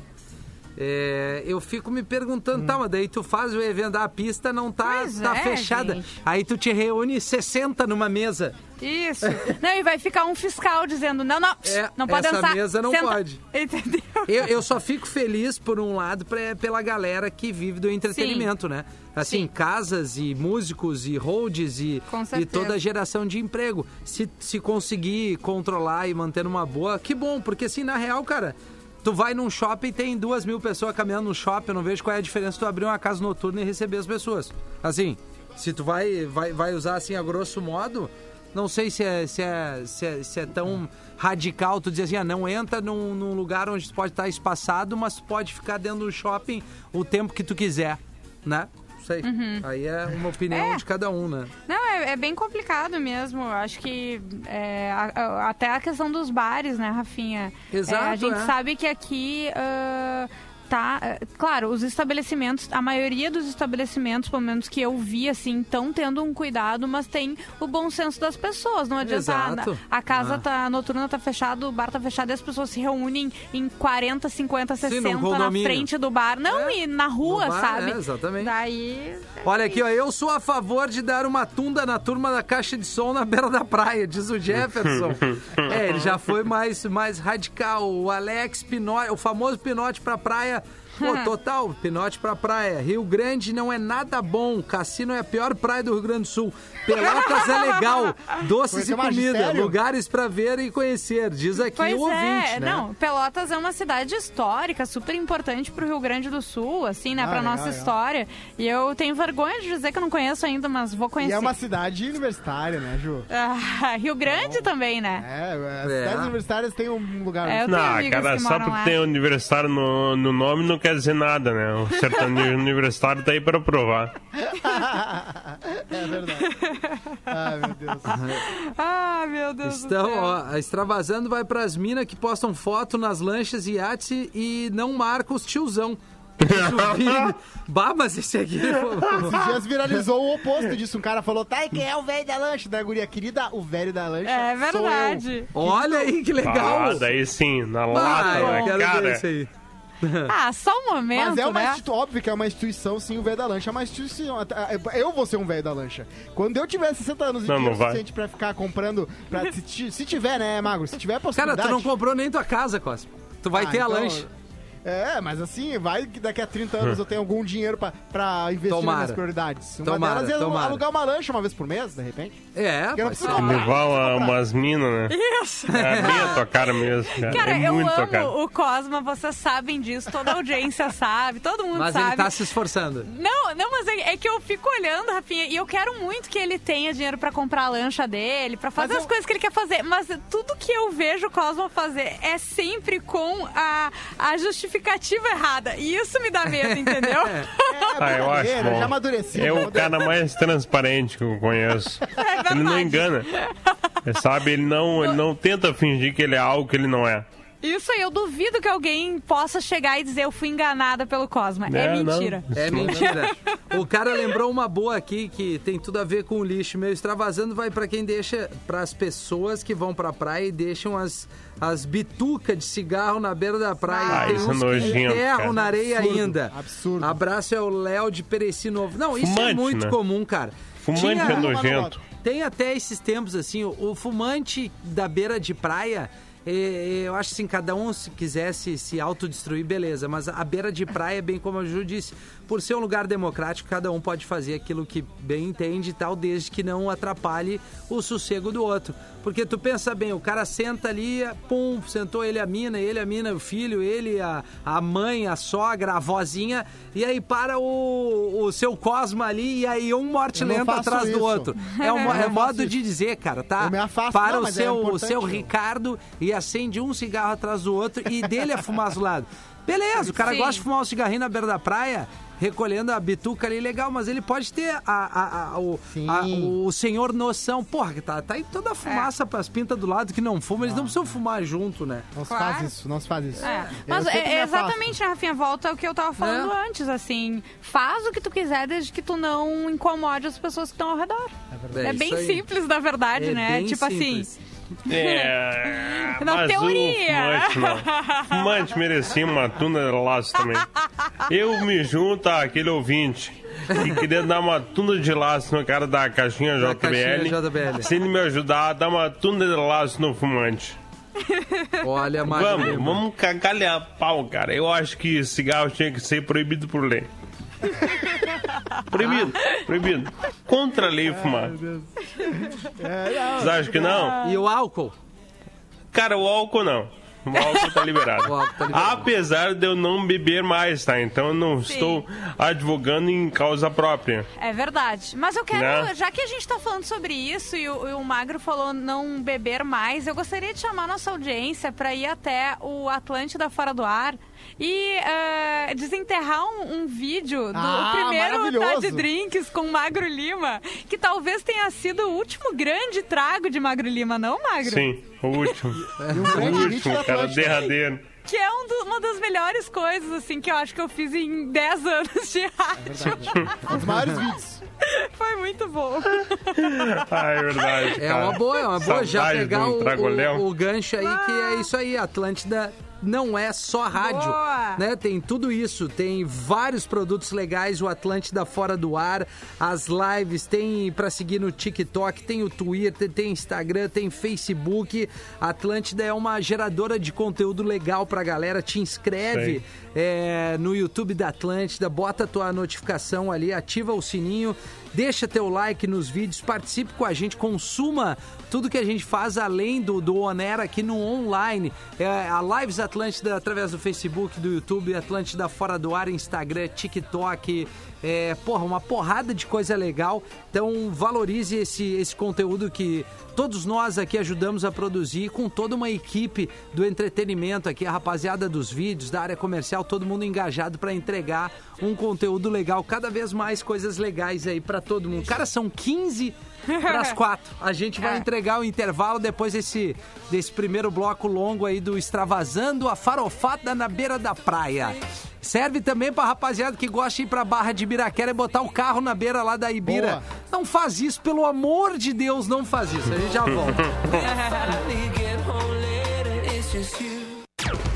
É, eu fico me perguntando, tá, mas daí tu faz o evento, a pista não tá, Pois tá é, fechada. gente. Aí tu te reúne 60 numa mesa. Isso. Não, e vai ficar um fiscal dizendo, não, não, É, não pode essa dançar. mesa não Senta. pode. Entendeu? Eu, eu só fico feliz, por um lado, pra- pela galera que vive do entretenimento, né? Assim, Sim. casas e músicos e holds e, e toda a geração de emprego. Se, se conseguir controlar e manter numa boa, que bom, porque assim, na real, cara. Tu vai num shopping tem duas mil pessoas caminhando no shopping, eu não vejo qual é a diferença tu abrir uma casa noturna e receber as pessoas. Assim, se tu vai, vai, vai usar assim a grosso modo, não sei se é, se é, se é, se é tão radical tu dizer assim, ah, não entra num, num lugar onde tu pode estar espaçado, mas tu pode ficar dentro do shopping o tempo que tu quiser, né? Sei. Aí é uma opinião É. de cada um, né? Não, é, é bem complicado mesmo. Eu Acho que é, a- a- até a questão dos bares, né, Rafinha? Exato, É, a gente é. sabe que aqui. ah, Tá, é, claro, os estabelecimentos, a maioria dos estabelecimentos, pelo menos que eu vi, assim, estão tendo um cuidado, mas tem o bom senso das pessoas. Não adianta a, a casa Ah. tá a noturna tá fechada, o bar tá fechado e as pessoas se reúnem em 40, 50, Sim, num 60 na condomínio. frente do bar. Não, É, e na rua, bar, sabe? é, exatamente. Daí. Olha aqui, ó, eu sou a favor de dar uma tunda na turma da caixa de som na beira da praia, diz o Jefferson. é, ele já foi mais, mais radical. O Alex Pinote, o famoso Pinote pra praia. Pô, total, Pinote pra praia. Rio Grande não é nada bom. Cassino é a pior praia do Rio Grande do Sul. Pelotas é legal. Doces e comida. magistério? Lugares pra ver e conhecer. Diz aqui Pois o ouvinte, é, né? não, Pelotas é uma cidade histórica, super importante pro Rio Grande do Sul, assim, né, Ah, pra legal, nossa legal. história. E eu tenho vergonha de dizer que eu não conheço ainda, mas vou E conhecer. é uma cidade universitária, né, Ju? Ah, Rio Grande também, né? É, as É. cidades universitárias têm um lugar. É, eu tenho Não, cara, que só porque lá. tem universitário no, no nome não quer dizer nada, né? O sertanejo universitário tá aí pra provar. é verdade. Ai, meu Deus. Ah, meu Deus Então, do céu. ó, a Extravasando vai pras minas que postam foto nas lanchas e iates e não marcam os tiozão. Bah, mas esse aqui... Esses dias viralizou o oposto disso. Um cara falou, tá, e quem é o velho da lancha? Da guria querida, o velho da lancha É sou eu. verdade. Olha aí que legal. Ah, daí sim, na Bah, lata, né, quero ver cara. isso aí. Ah, só um momento, Mas é uma né? instituição, óbvio que é uma instituição, sim, o velho da lancha é uma instituição. Eu vou ser um velho da lancha. Quando eu tiver 60 anos e Não, dinheiro não vai. suficiente pra ficar comprando, pra, se, ti- se tiver, né, Magro? Se tiver a Cara, possibilidade... tu não comprou nem tua casa, Cosmo. Tu vai Ah, ter a então- lanche. É, mas assim, vai que daqui a 30 anos eu tenho algum dinheiro pra, pra investir nas Tomara. minhas prioridades. Uma Tomara, delas é tomara. alugar uma lancha uma vez por mês, de repente. É, Porque pode ser. Levar uma- umas minas, né? Isso. É bem a tua cara mesmo, cara. Cara, é eu amo o Cosma, vocês sabem disso, toda a audiência sabe, todo mundo Mas sabe. ele tá se esforçando. Não, não, mas é, é que eu fico olhando, Rafinha, e eu quero muito que ele tenha dinheiro pra comprar a lancha dele, pra fazer Mas as eu- coisas que ele quer fazer. Mas tudo que eu vejo o Cosmo fazer é sempre com a, a justificativa errada. E isso me dá medo, entendeu? É, Ah, eu acho bom. já amadureci. É o cara mais transparente que eu conheço. É Ele não engana. É, Sabe, ele não, ele não tenta fingir que ele é algo que ele não é. Isso aí, eu duvido que alguém possa chegar e dizer eu fui enganada pelo Cosma. É, É, não. mentira. É mentira. O cara lembrou uma boa aqui que tem tudo a ver com o lixo. Meu extravasando vai pra quem deixa, para as pessoas que vão pra praia e deixam as, as bitucas de cigarro na beira da praia. Ah, tem isso é uns que nojento, cara. na areia Absurdo, ainda. absurdo. Abraço é o Léo de Pereci Novo. Não, isso é Fumante, muito né? comum, cara. Fumante Tinha- é nojento. Tem até esses tempos, assim, o, o fumante da beira de praia, eu acho assim, cada um se quisesse se autodestruir, beleza. Mas a beira de praia, bem como a Ju disse, por ser um lugar democrático, cada um pode fazer aquilo que bem entende e tal, desde que não atrapalhe o sossego do outro. Porque tu pensa bem, o cara senta ali, pum, sentou ele a mina, ele a mina, o filho, ele, a, a mãe, a sogra, a avózinha, e aí para o, o seu Cosma ali, e aí um morte lenta faço atrás do isso. outro. É, um, é modo isso. de dizer, cara, tá? Eu me afasto, Para não, o mas é seu, o importante, seu? Ricardo e acende um cigarro atrás do outro e dele é fumar azulado. Beleza, o cara Sim. gosta de fumar um cigarrinho na beira da praia, recolhendo a bituca ali, legal, mas ele pode ter a, a- a- o, o senhor noção. Porra, que tá, tá aí toda a fumaça pras pintas do lado que não fuma, eles não precisam fumar junto, né? Não se Claro. faz isso, não se faz isso. É. Mas é, é exatamente, né, Rafinha? Volta ao que eu tava falando É. antes, assim. Faz o que tu quiser desde que tu não incomode as pessoas que estão ao redor. É, bem isso aí. simples, na verdade, É né? bem tipo simples. assim. É. Na mas teoria. O fumante, não. Fumante merecia uma tuna de laço também. Eu me junto àquele ouvinte que queria dar uma tuna de laço no cara da caixinha Da JBL. caixinha JBL. Se ele me ajudar, dá uma tuna de laço no fumante. Olha, Vamos, vamos cagalhar pau, cara. Eu acho que cigarro tinha que ser proibido por lei. Proibido, proibido. Contra a lei fumar. É, Vocês acham que não? E o álcool? Cara, o álcool não. O álcool tá liberado. O álcool tá liberado. Apesar de eu não beber mais, tá? Então eu não estou advogando em causa própria. É verdade. Mas eu quero, Né? já que a gente tá falando sobre isso e o, e o Magro falou não beber mais, eu gostaria de chamar nossa audiência para ir até o Atlântida Fora do Ar e eh, desenterrar um, um vídeo do Ah, primeiro. Tá de Drinks com Magro Lima, que talvez tenha sido o último grande trago de Magro Lima, não, Magro? Sim, o último. O último, cara, derradeiro. Que é um do- uma das melhores coisas, assim, que eu acho que eu fiz em 10 anos de rádio. Um dos maiores vídeos. Foi muito bom. Ah, é verdade. É cara. uma boa, é uma boa já Saudade de pegar um o, o, o gancho aí, que é isso aí, Atlântida não é só rádio, Boa. né? Tem tudo isso, tem vários produtos legais, o Atlântida fora do ar, as lives, tem pra seguir no TikTok, tem o Twitter, tem Instagram, tem Facebook. Atlântida é uma geradora de conteúdo legal pra galera, te inscreve é, no YouTube da Atlântida, bota a tua notificação ali, ativa o sininho, deixa teu like nos vídeos, participe com a gente, consuma tudo que a gente faz além do, do Onera aqui no online. É, a Lives Atlântida através do Facebook, do YouTube, Atlântida Fora do Ar, Instagram, TikTok. É, porra, uma porrada de coisa legal. Então valorize esse, esse conteúdo que todos nós aqui ajudamos a produzir com toda uma equipe do entretenimento aqui, a rapaziada dos vídeos, da área comercial, todo mundo engajado para entregar um conteúdo legal, cada vez mais coisas legais aí para todo mundo. Cara, são 15 para as 4. A gente vai É. entregar o intervalo depois desse, desse primeiro bloco longo aí do Extravasando a farofada na beira da praia. Serve também pra rapaziada que gosta de ir pra Barra de Ibiraquera e botar o carro na beira lá da Ibira. Boa. Não faz isso, pelo amor de Deus, não faz isso. A gente já volta.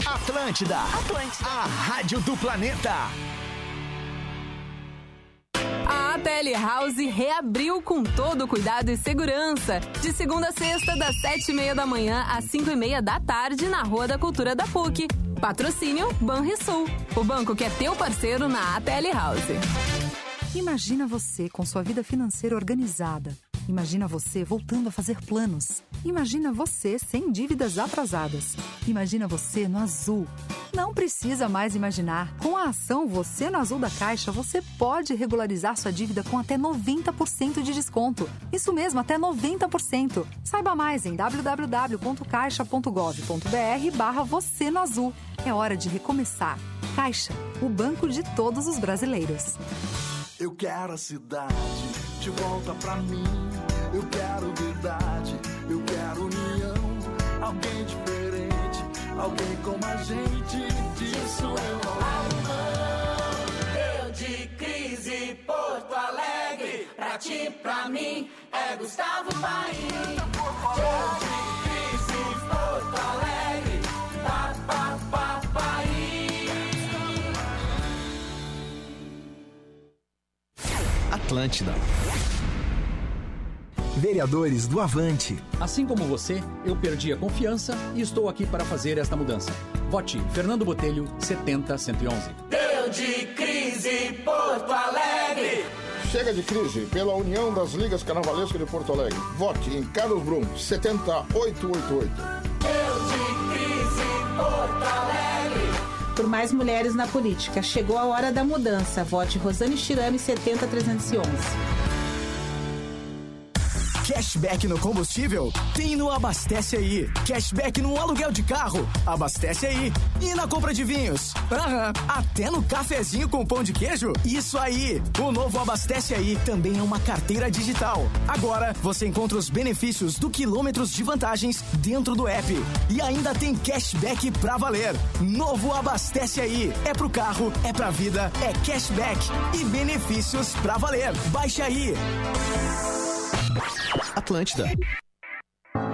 Atlântida. A rádio do planeta. A ATL House reabriu com todo o cuidado e segurança. De segunda a sexta, das sete e meia da manhã às cinco e meia da tarde, na Rua da Cultura da PUC. Patrocínio Banrisul, o banco que é teu parceiro na ATL House. Imagina você com sua vida financeira organizada. Imagina você voltando a fazer planos. Imagina você sem dívidas atrasadas. Imagina você no azul. Não precisa mais imaginar. Com a ação Você no Azul da Caixa, você pode regularizar sua dívida com até 90% de desconto. Isso mesmo, até 90%. Saiba mais em www.caixa.gov.br barra Você no Azul. É hora de recomeçar. Caixa, o banco de todos os brasileiros. Eu quero a cidade de volta pra mim. Eu quero verdade, eu quero união. Alguém diferente, alguém como a gente. Disso eu não abro. Eu de crise, Porto Alegre. Pra ti, pra mim, é Gustavo Paim. Eu de Atlântida. Vereadores do Avante. Assim como você, eu perdi a confiança e estou aqui para fazer esta mudança. Vote Fernando Botelho, 70111. Eu de crise, Porto Alegre. Chega de crise pela União das Ligas Carnavalescas de Porto Alegre. Vote em Carlos Brum, 70888. Mais mulheres na política. Chegou a hora da mudança. Vote Rosane Chirame, 70311. Cashback no combustível? Tem no Abastece Aí. Cashback no aluguel de carro? Abastece aí. E na compra de vinhos? Aham. Até no cafezinho com pão de queijo? Isso aí. O novo Abastece Aí também é uma carteira digital. Agora você encontra os benefícios do quilômetros de vantagens dentro do app. E ainda tem cashback pra valer. Novo Abastece Aí. É pro carro, é pra vida, é cashback e benefícios pra valer. Baixe aí. Atlântida.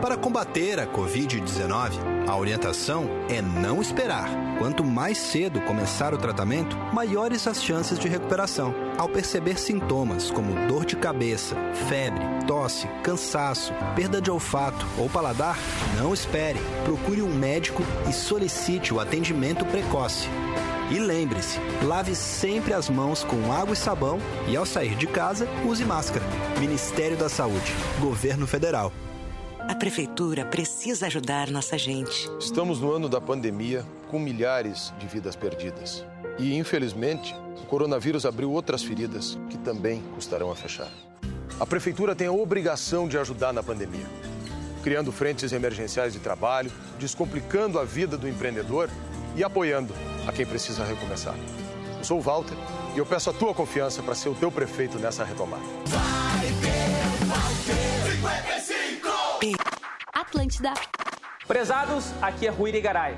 Para combater a Covid-19, a orientação é não esperar. Quanto mais cedo começar o tratamento, maiores as chances de recuperação. Ao perceber sintomas como dor de cabeça, febre, tosse, cansaço, perda de olfato ou paladar, não espere. Procure um médico e solicite o atendimento precoce. E lembre-se, lave sempre as mãos com água e sabão e ao sair de casa, use máscara. Ministério da Saúde, Governo Federal. A prefeitura precisa ajudar nossa gente. Estamos no ano da pandemia com milhares de vidas perdidas. E, infelizmente, o coronavírus abriu outras feridas que também custarão a fechar. A prefeitura tem a obrigação de ajudar na pandemia, criando frentes emergenciais de trabalho, descomplicando a vida do empreendedor e apoiando a quem precisa recomeçar. Eu sou o Walter e eu peço a tua confiança para ser o teu prefeito nessa retomada. Atlântida. Prezados, aqui é Rui Garay.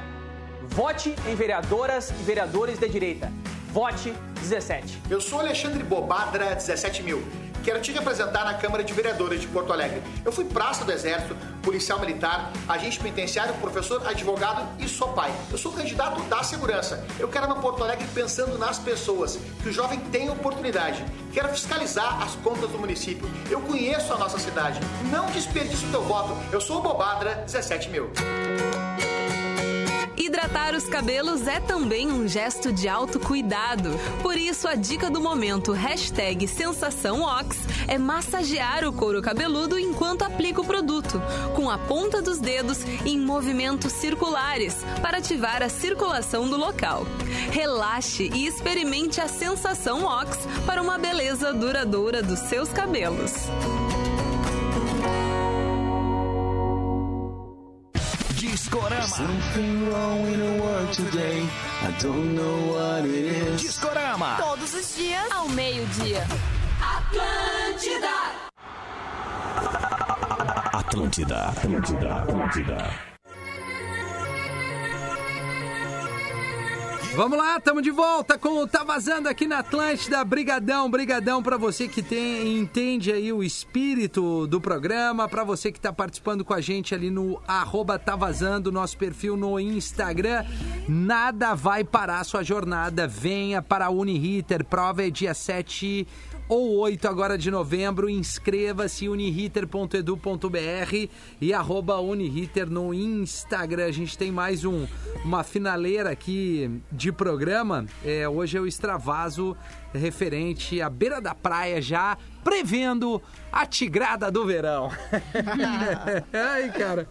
Vote em vereadoras e vereadores de direita. Vote 17. Eu sou Alexandre Bobadra, 17 mil. Quero te representar na Câmara de Vereadores de Porto Alegre. Eu fui praça do Exército, policial militar, agente penitenciário, professor, advogado e sou pai. Eu sou candidato da segurança. Eu quero no Porto Alegre pensando nas pessoas, que o jovem tenha oportunidade. Quero fiscalizar as contas do município. Eu conheço a nossa cidade. Não desperdice o teu voto. Eu sou o Bobadra, 17 mil. Hidratar os cabelos é também um gesto de autocuidado. Por isso, a dica do momento, hashtag SensaçãoOx, é massagear o couro cabeludo enquanto aplica o produto, com a ponta dos dedos em movimentos circulares, para ativar a circulação do local. Relaxe e experimente a sensação Ox para uma beleza duradoura dos seus cabelos. Discorama. Discorama. Todos os dias, ao meio-dia. Atlântida. Atlântida. Atlântida. Atlântida. Vamos lá, estamos de volta com o Tá Vazando aqui na Atlântida. Brigadão, brigadão para você que tem, entende aí o espírito do programa, para você que está participando com a gente ali no arroba Tá Vazando, nosso perfil no Instagram. Nada vai parar sua jornada. Venha para a Uniriter, prova é dia 7 ou 8 agora de novembro. Inscreva-se uniriter.edu.br e arroba Uniriter no Instagram. A gente tem mais um, uma finaleira aqui de programa. É, hoje é o extravaso referente à beira da praia já prevendo a tigrada do verão. ai, cara.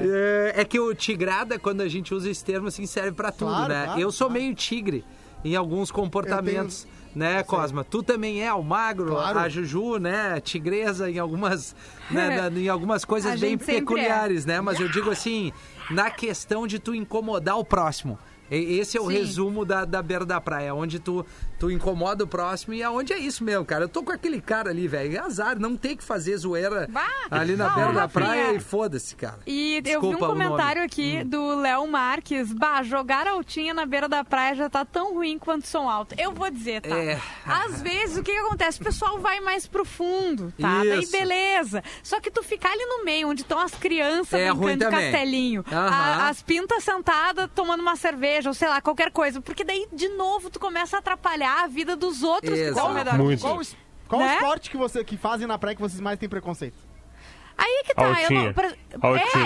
É, é que o tigrada, quando a gente usa esse termo, assim, serve pra tudo, Claro, né? claro, eu sou meio tigre em alguns comportamentos. Né, Cosma? Tu também é o magro, Claro. a Juju, né? Tigresa em algumas, né, em algumas coisas bem sempre peculiares, né? Mas eu digo assim, na questão de tu incomodar o próximo. Esse é o Sim. resumo da, da beira da praia, onde tu, tu incomoda o próximo e aonde é isso mesmo, cara. Eu tô com aquele cara ali, velho. É azar, não tem que fazer zoeira ali na beira da praia e foda-se, cara. E eu vi Desculpa um comentário aqui do Léo Marques. Bah, jogar altinha na beira da praia já tá tão ruim quanto som alto. Eu vou dizer, tá? É. Às vezes, o que, que acontece? O pessoal vai mais pro fundo, tá? Daí Isso. beleza. Só que tu ficar ali no meio, onde estão as crianças É brincando ruim de castelinho, Aham. a- as pintas sentadas tomando uma cerveja, ou sei lá, qualquer coisa. Porque daí, de novo, tu começa a atrapalhar a vida dos outros que estão ao Qual, redor. Muito. qual, qual Né? esporte que, você, que fazem na praia que vocês mais têm preconceito? Aí que tá, eu não. pra-.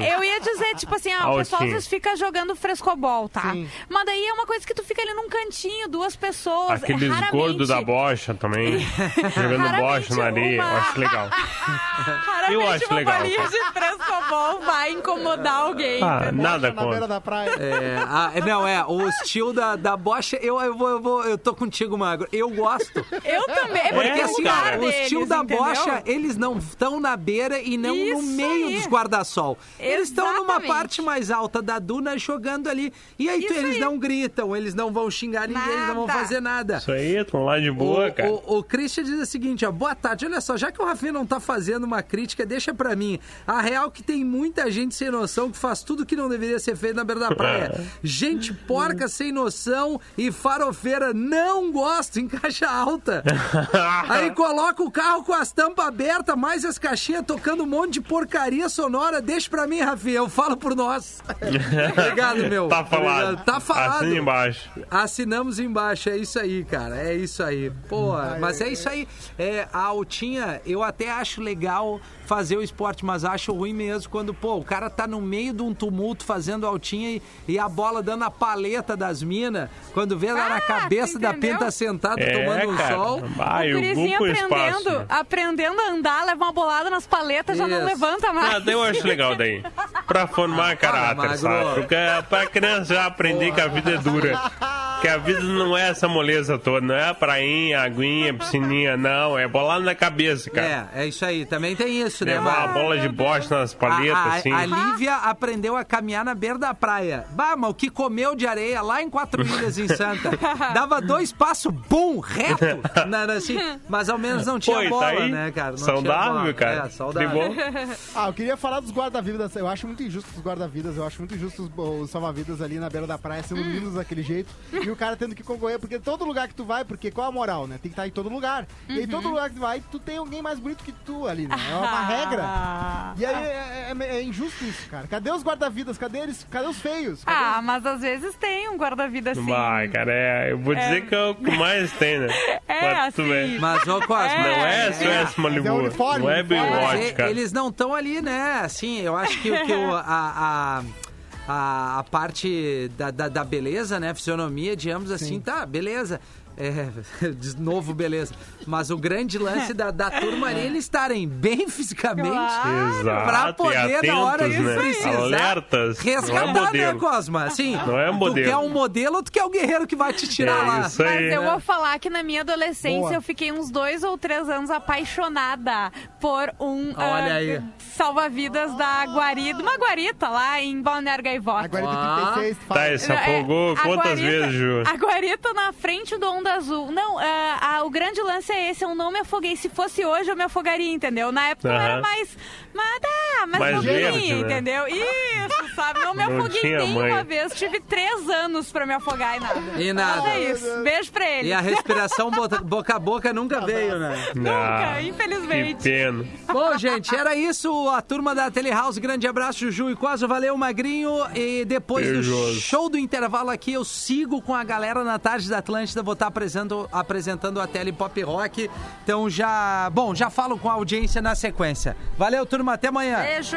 É, eu ia dizer, tipo assim, ah, o pessoal às vezes fica jogando frescobol, tá? Sim. Mas daí é uma coisa que tu fica ali num cantinho, duas pessoas. Aqueles raramente, gordos da bocha também, jogando bocha na areia, eu uma- acho legal. Raramente Eu acho uma legal, bolinha cara. de frescobol vai incomodar alguém. Ah, nada Na beira contra. da praia. É, ah, não, é, o estilo da, da bocha, eu, eu, vou, eu, vou, eu tô contigo, Magro. Eu gosto. Eu também, é Porque porque assim, o lugar o deles, estilo da entendeu? bocha, eles não estão na beira e não no meio aí. dos guarda-sol. Eles estão numa parte mais alta da duna jogando ali. E aí tu- eles aí. não gritam, eles não vão xingar ninguém, eles não vão Nada. fazer nada. Isso aí, estão lá de boa, o, cara. O, o Christian diz o seguinte, ó, boa tarde, olha só, já que o Rafinha não tá fazendo uma crítica, deixa pra mim. A real que tem muita gente sem noção que faz tudo que não deveria ser feito na beira da praia. gente porca sem noção e farofeira, não gosto em caixa alta. Aí coloca o carro com as tampas abertas, mais as caixinhas tocando um monte de porcaria sonora. Deixa pra mim, Rafinha, eu falo por nós. Obrigado, meu. Tá falado. Tá falado. Assina embaixo. Assinamos embaixo, é isso aí, cara. É isso aí. Pô, mas é isso aí. É, a altinha, eu até acho legal fazer o esporte, mas acho ruim mesmo quando, pô, o cara tá no meio de um tumulto fazendo altinha e, e a bola dando a paleta das minas, quando vê lá na cabeça da pinta sentada É, tomando um cara. sol. Ah, e o Gurizinho Google aprendendo, espaço. aprendendo a andar, leva uma bolada nas paletas, já não Isso. levanta mais. Ah, eu acho legal daí. Pra formar caráter, sabe? Porque é pra criança já aprender que a vida é dura. Que a vida não é essa moleza toda, não é a prainha, aguinha, piscininha, não. É bolada na cabeça, cara. É, é isso aí. Também tem isso, né? Levar a bola de bosta nas paletas, a, a, assim. a Lívia aprendeu a caminhar na beira da praia. Bah, mas o que comeu de areia lá em Quatro Ilhas, em Santa. Dava dois passos, bum, reto. Na, assim, mas ao menos não tinha Pô, tá bola, aí? né, cara? Não tinha Saudável, bola. cara. É, saudável. Ah, eu queria falar dos guarda-vidas. Eu acho muito injusto os guarda-vidas. Eu acho muito injusto os, os salva-vidas ali na beira da praia sendo lindos daquele jeito. E o cara tendo que concorrer. Porque todo lugar que tu vai, porque qual a moral, né? Tem que estar em todo lugar. E aí todo lugar que tu vai, tu tem alguém mais bonito que tu ali, né? É uma regra. E aí é, é- é injusto isso, cara. Cadê os guarda-vidas? Cadê eles? Cadê os feios? Cadê Ah, mas às vezes tem um guarda-vida assim. Vai, cara, é, eu vou dizer que é o que mais tem, né? É, tu assim. Mas, ô Cosma, Não é Suécia Malibu, uniforme, não é. Mas Baywatch, e- cara. eles não estão ali, né? Assim, eu acho que, o- que o- a, a, a, a parte da, da, da beleza, né? Fisionomia de ambos, assim, tá, beleza. É, de novo, beleza. Mas o grande lance da, da turma ali, eles estarem bem fisicamente pra e poder, na hora atentos, que né? precisar, Alertas, não é resgatar, né, modelo. Cosma? Assim, Não é tu modelo. quer um modelo ou tu quer o guerreiro que vai te tirar É lá? isso aí. Mas eu vou falar que na minha adolescência Boa. eu fiquei uns dois ou três anos apaixonada por um Olha ah, aí. salva-vidas da guarida, uma guarita lá em Balneário Gaivota. A guarda Ah. 36 Tá, fala. e se afogou É, a quantas guarita- vezes, Ju? A guarita na frente do Onda Azul. Não, ah, o grande lance é esse, eu não me afoguei. Se fosse hoje, eu me afogaria, entendeu? Na época eu era mais... Mas, tá, mas foguinho, verde, né? entendeu? Isso, sabe? Não me Não afoguei tinha nenhuma mãe. vez. Tive três anos pra me afogar e nada. E nada. Mas é isso. Beijo pra ele. E a respiração boca a boca nunca veio, né? Nunca, Ah, infelizmente. Que pena. Bom, gente, era isso. A turma da Telehouse. Grande abraço, Juju e Quase. Valeu, Magrinho. E depois do Beijoso. show do intervalo aqui, eu sigo com a galera na tarde da Atlântida. Vou estar apresentando, apresentando a Tele Pop Rock. Então já. Bom, já falo com a audiência na sequência. Valeu, turma. Até amanhã. Beijo.